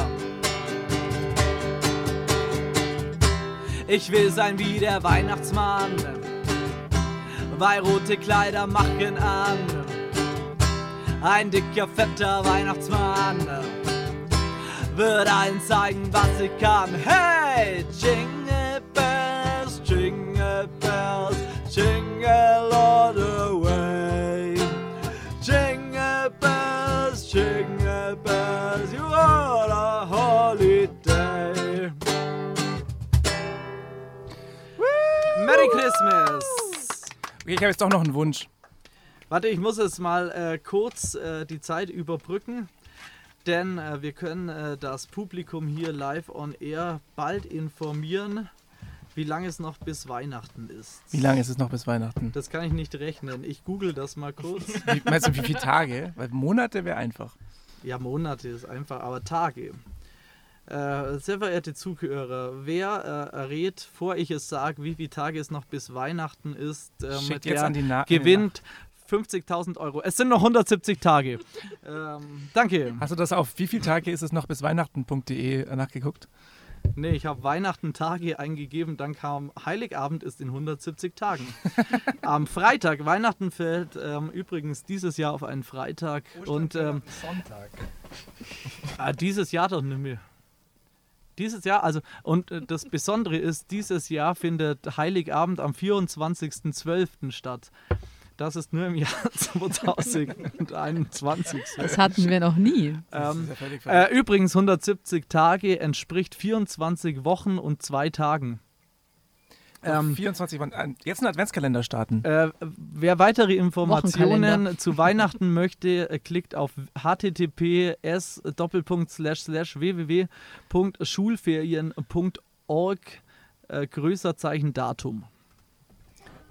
Ich will sein wie der Weihnachtsmann, weil rote Kleider machen an. Ein dicker, fetter Weihnachtsmann wird allen zeigen, was ich kann. Hey, Jingle Bells, Jingle Bells, Jingle all the way. Jingle Bells, Jingle Bells, you are a holiday. Merry Christmas! Okay, ich habe jetzt doch noch einen Wunsch. Warte, ich muss jetzt mal äh, kurz äh, die Zeit überbrücken, denn äh, wir können äh, das Publikum hier live on air bald informieren, wie lange es noch bis Weihnachten ist. Wie lange ist es noch bis Weihnachten? Das kann ich nicht rechnen. Ich google das mal kurz. Wie, meinst du, wie viele Tage? Weil Monate wäre einfach. ja, Monate ist einfach, aber Tage. Äh, sehr verehrte Zuhörer, wer äh, errät, vor ich es sage, wie viele Tage es noch bis Weihnachten ist, ähm, der gewinnt 50.000 Euro. Es sind noch 170 Tage. ähm, danke. Hast du das auf wie viele Tage ist es noch bis Weihnachten.de nachgeguckt? Nee, ich habe Weihnachten Tage eingegeben, dann kam Heiligabend ist in 170 Tagen. Am Freitag, Weihnachten fällt ähm, übrigens dieses Jahr auf einen Freitag und ähm, Sonntag. ah, dieses Jahr doch nicht mehr. Dieses Jahr, also, und äh, das Besondere ist, dieses Jahr findet Heiligabend am 24.12. statt. Das ist nur im Jahr 2021. so. Das hatten wir noch nie. Ähm, äh, übrigens, 170 Tage entspricht 24 Wochen und zwei Tagen. Ähm, 24 Wochen. äh, Jetzt einen Adventskalender starten. äh, wer weitere Informationen zu Weihnachten möchte, äh, klickt auf https www.schulferien.org äh, größer Zeichen Datum.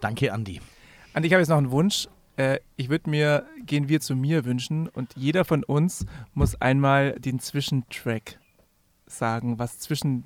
Danke, Andi. Und ich habe jetzt noch einen Wunsch. Äh, ich würde mir Gehen wir zu mir wünschen und jeder von uns muss einmal den Zwischentrack sagen, was zwischen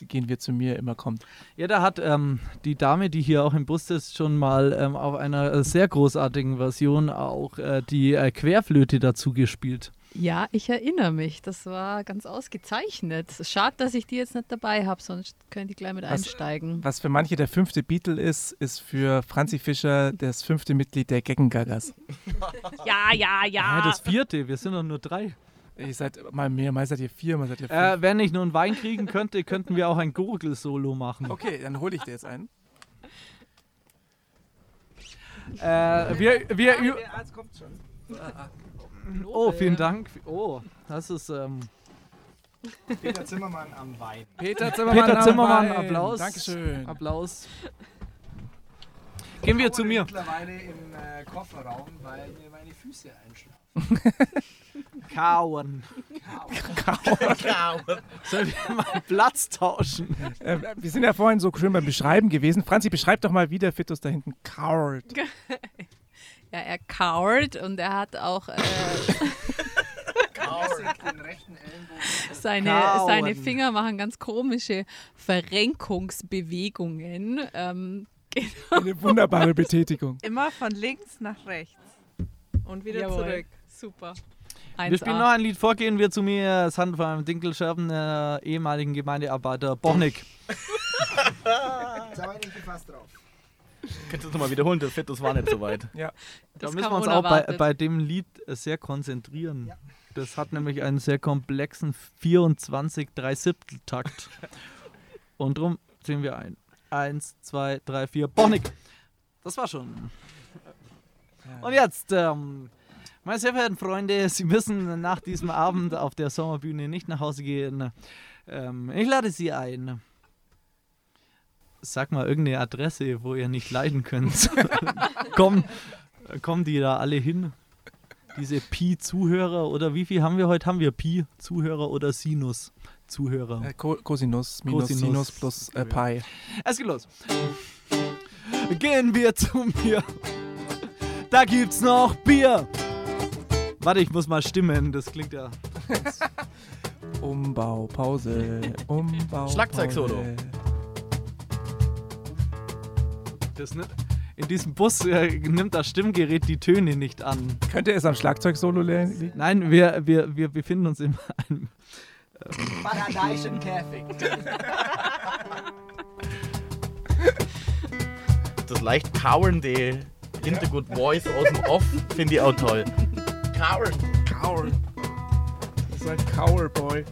Gehen wir zu mir immer kommt. Ja, da hat ähm, die Dame, die hier auch im Bus ist, schon mal ähm, auf einer äh, sehr großartigen Version auch äh, die äh, Querflöte dazu gespielt. Ja, ich erinnere mich. Das war ganz ausgezeichnet. Schade, dass ich die jetzt nicht dabei habe, sonst können die gleich mit Was- einsteigen. Was für manche der fünfte Beatle ist, ist für Franzi Fischer das fünfte Mitglied der Geckengaggers. Ja, ja, Ja, das vierte, wir sind doch nur drei. Ihr seid mal mehr, mal seid ihr vier, mal seid ihr fünf. Äh, wenn ich nur einen Wein kriegen könnte, könnten wir auch ein Gurgel-Solo machen. okay, dann hole ich dir jetzt einen. Äh, wir, wir, ü- oh, vielen Dank. Oh, das ist ähm, Peter Zimmermann am Wein. Peter Zimmermann, Peter am Zimmermann. Wein. Applaus. Dankeschön. Applaus. Gehen wir zu mir. mittlerweile im äh, Kofferraum, weil mir meine Füße einschlafen. Kauen. Sollen wir mal Platz tauschen? Äh, wir sind ja vorhin so schön beim Beschreiben gewesen. Franzi, beschreib doch mal, wie der Fitus da hinten kauert. Ja, er kauert und er hat auch äh, Den rechten Ellenbogen. seine, Kauen. seine Finger machen ganz komische Verrenkungsbewegungen. Ähm, Eine wunderbare Betätigung. Immer von links nach rechts. Und wieder jawohl. zurück. Super. Wir spielen noch ein Lied vor, gehen wir zu mir, es handelt von einem Dinkelscherben der ehemaligen Gemeindearbeiter Bochnik. Jetzt haben wir nicht gefasst drauf. Könntest du das nochmal wiederholen? Das, das war nicht so weit. Ja. Da Das müssen kam wir uns auch bei, bei dem Lied äh, sehr konzentrieren. Das hat nämlich einen sehr komplexen 24 3 Siebtel Takt. Und drum sehen wir ein. Eins, zwei, drei, vier. Bochnik! Das war schon. Und jetzt, ähm, meine sehr verehrten Freunde, Sie müssen nach diesem Abend auf der Sommerbühne nicht nach Hause gehen. Ähm, ich lade Sie ein. Sag mal irgendeine Adresse, wo ihr nicht leiden könnt. Komm, kommen die da alle hin? Diese Pi-Zuhörer oder wie viel haben wir heute? Haben wir Pi-Zuhörer oder Sinus-Zuhörer? Äh, Co Cosinus minus Cosinus. Sinus plus äh, Pi. Es geht los. Gehen wir zu mir. Da gibt's noch Bier. Warte, ich muss mal stimmen. Das klingt ja. Umbau, Pause, Umbau. Schlagzeugsolo. Das nicht. In diesem Bus äh, nimmt das Stimmgerät die Töne nicht an. Könnte es am Schlagzeug-Solo liegen? Nein, wir, wir, wir befinden uns in einem. Paradisischen Käfig. Das leicht kauernde Hintergrund Voice aus dem Off finde ich auch toll. Coward. Cower. Das ist ein Cowerboy.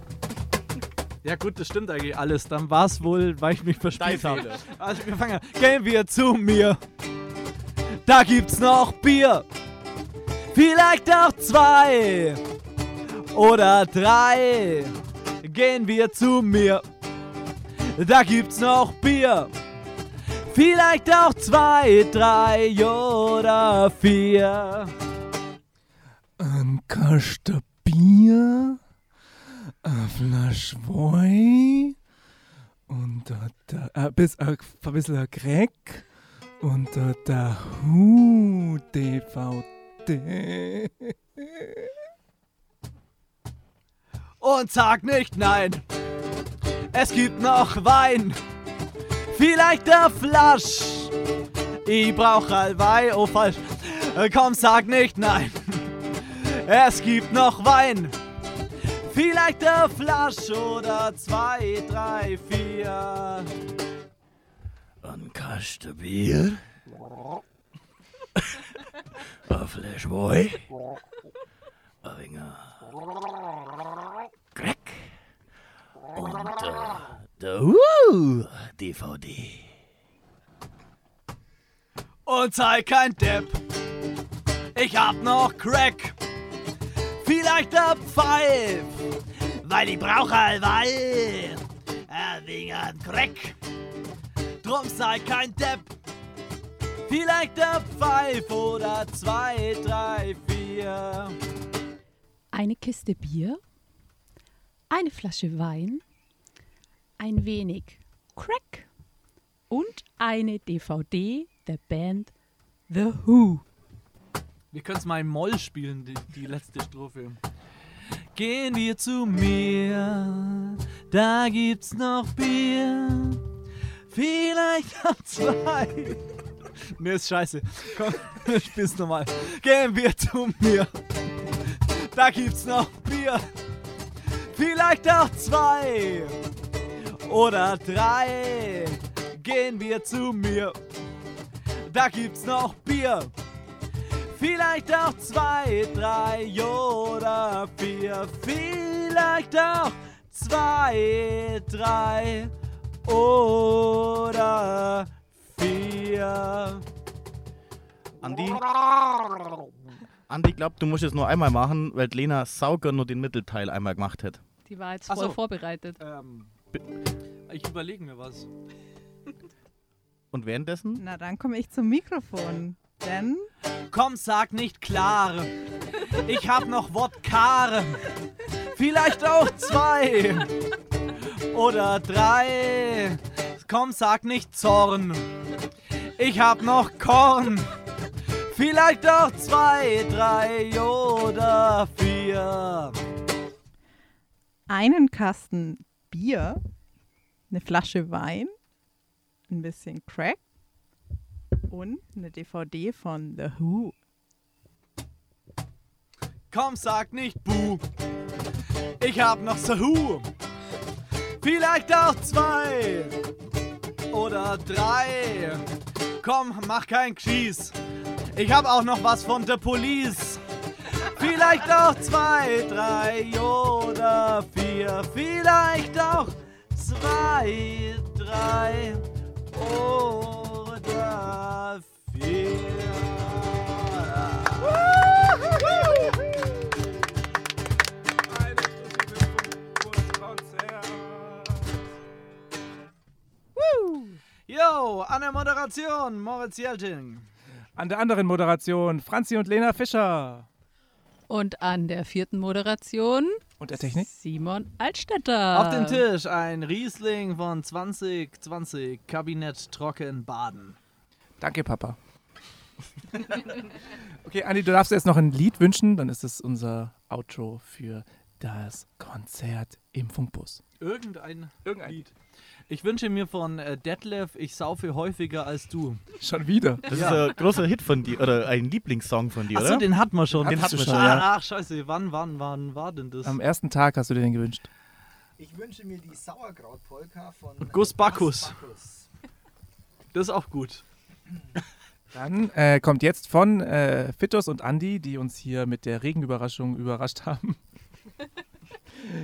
Ja, gut, das stimmt eigentlich alles. Dann war es wohl, weil ich mich verspielt habe. Also, wir fangen an. Gehen wir zu mir. Da gibt's noch Bier. Vielleicht auch zwei oder drei. Gehen wir zu mir. Da gibt's noch Bier. Vielleicht auch zwei, drei oder vier. Ein Kasten Bier, eine Flasche Wein und da, da, ein bisschen, ein bisschen Crack und da, da Hu DVD. Und sag nicht nein. Es gibt noch Wein. Vielleicht der Flasch. Ich brauch Wein, oh falsch. Komm, sag nicht nein. Es gibt noch Wein. Vielleicht der Flasch oder zwei, drei, vier. Ein Kasten Bier. Ein Flash Boy. Ein wenig Crack. Und äh, der uh, DVD. Und sei kein Depp. Ich hab noch Crack. Vielleicht der Pfeif. Weil ich brauch Wein. Ein wenig an Crack. Drum sei kein Depp. Vielleicht der Pfeif oder zwei, drei, vier. Eine Kiste Bier, eine Flasche Wein, ein wenig Crack und eine DVD der Band The Who. Wir können es mal im Moll spielen, die, die letzte Strophe. Gehen wir zu mir, da gibt's noch Bier. Vielleicht auch zwei. Ne, ist scheiße. Komm, spiel's nochmal. Gehen wir zu mir, da gibt's noch Bier. Vielleicht auch zwei oder drei. Gehen wir zu mir, da gibt's noch Bier. Vielleicht auch zwei, drei oder vier. Vielleicht auch zwei, drei oder vier. Andi? Andi glaubt, du musst es nur einmal machen, weil Lena sauger nur den Mittelteil einmal gemacht hat. Die war jetzt voll so. vorbereitet. Ähm, ich überlege mir was. Und währenddessen? Na, dann komme ich zum Mikrofon. Denn Komm, sag nicht klar. Ich hab noch Wodka. Vielleicht auch zwei oder drei. Komm, sag nicht Zorn. Ich hab noch Korn. Vielleicht auch zwei, drei oder vier. einen Kasten Bier, eine Flasche Wein, ein bisschen Crack und eine DVD von The Who. komm, sag nicht Buh. Ich hab noch Sahu. Vielleicht auch zwei oder drei. Komm, mach kein Geschieß. Ich hab auch noch was von der Police. Vielleicht auch zwei, drei oder vier. Vielleicht auch zwei, drei oder An der Moderation, Moritz Jelting. An der anderen Moderation Franzi und Lena Fischer. Und an der vierten Moderation Und der Technik? Simon Altstädter. Auf dem Tisch ein Riesling von 2020, Kabinett Trocken Baden. Danke, Papa. okay, Andi, du darfst jetzt noch ein Lied wünschen, dann ist es unser Outro für das Konzert im Funkbus. Irgendein, Irgendein Lied. Ich wünsche mir von äh, Detlef, ich saufe häufiger als du. Schon wieder. Das Ja. ist ein großer Hit von dir, oder ein Lieblingssong von dir, Achso, oder? den hatten wir schon. Den hatten wir schon, Ah, ja. Ach, scheiße, wann, wann, wann war denn das? Am ersten Tag hast du dir den gewünscht. Ich wünsche mir die Sauerkraut-Polka von Gus Bacchus. Bacchus. Das ist auch gut. Dann äh, kommt jetzt von äh, Fitos und Andi, die uns hier mit der Regenüberraschung überrascht haben.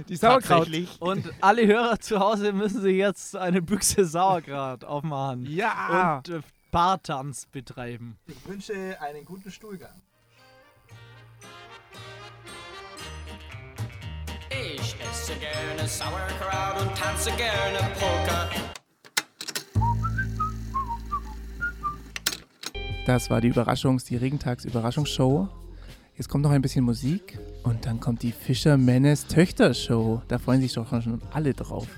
Die Sauerkraut. Und alle Hörer zu Hause müssen sich jetzt eine Büchse Sauerkraut aufmachen. Ja! Und äh, Bartanz betreiben. Ich wünsche einen guten Stuhlgang. Ich esse gerne Sauerkraut und tanze gerne Polka. Das war die Überraschungs-, die Regentags-Überraschungsshow. Jetzt kommt noch ein bisschen Musik und dann kommt die Fischermännes Töchter-Show. Da freuen sich doch schon alle drauf.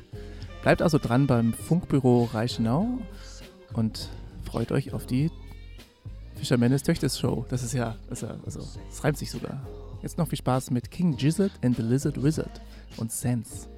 Bleibt also dran beim Funkbüro Reichenau und freut euch auf die Fischermännes Töchters-Show. Das ist ja, ist ja, also, es reimt sich sogar. Jetzt noch viel Spaß mit King Gizzard and the Lizard Wizard und Sense.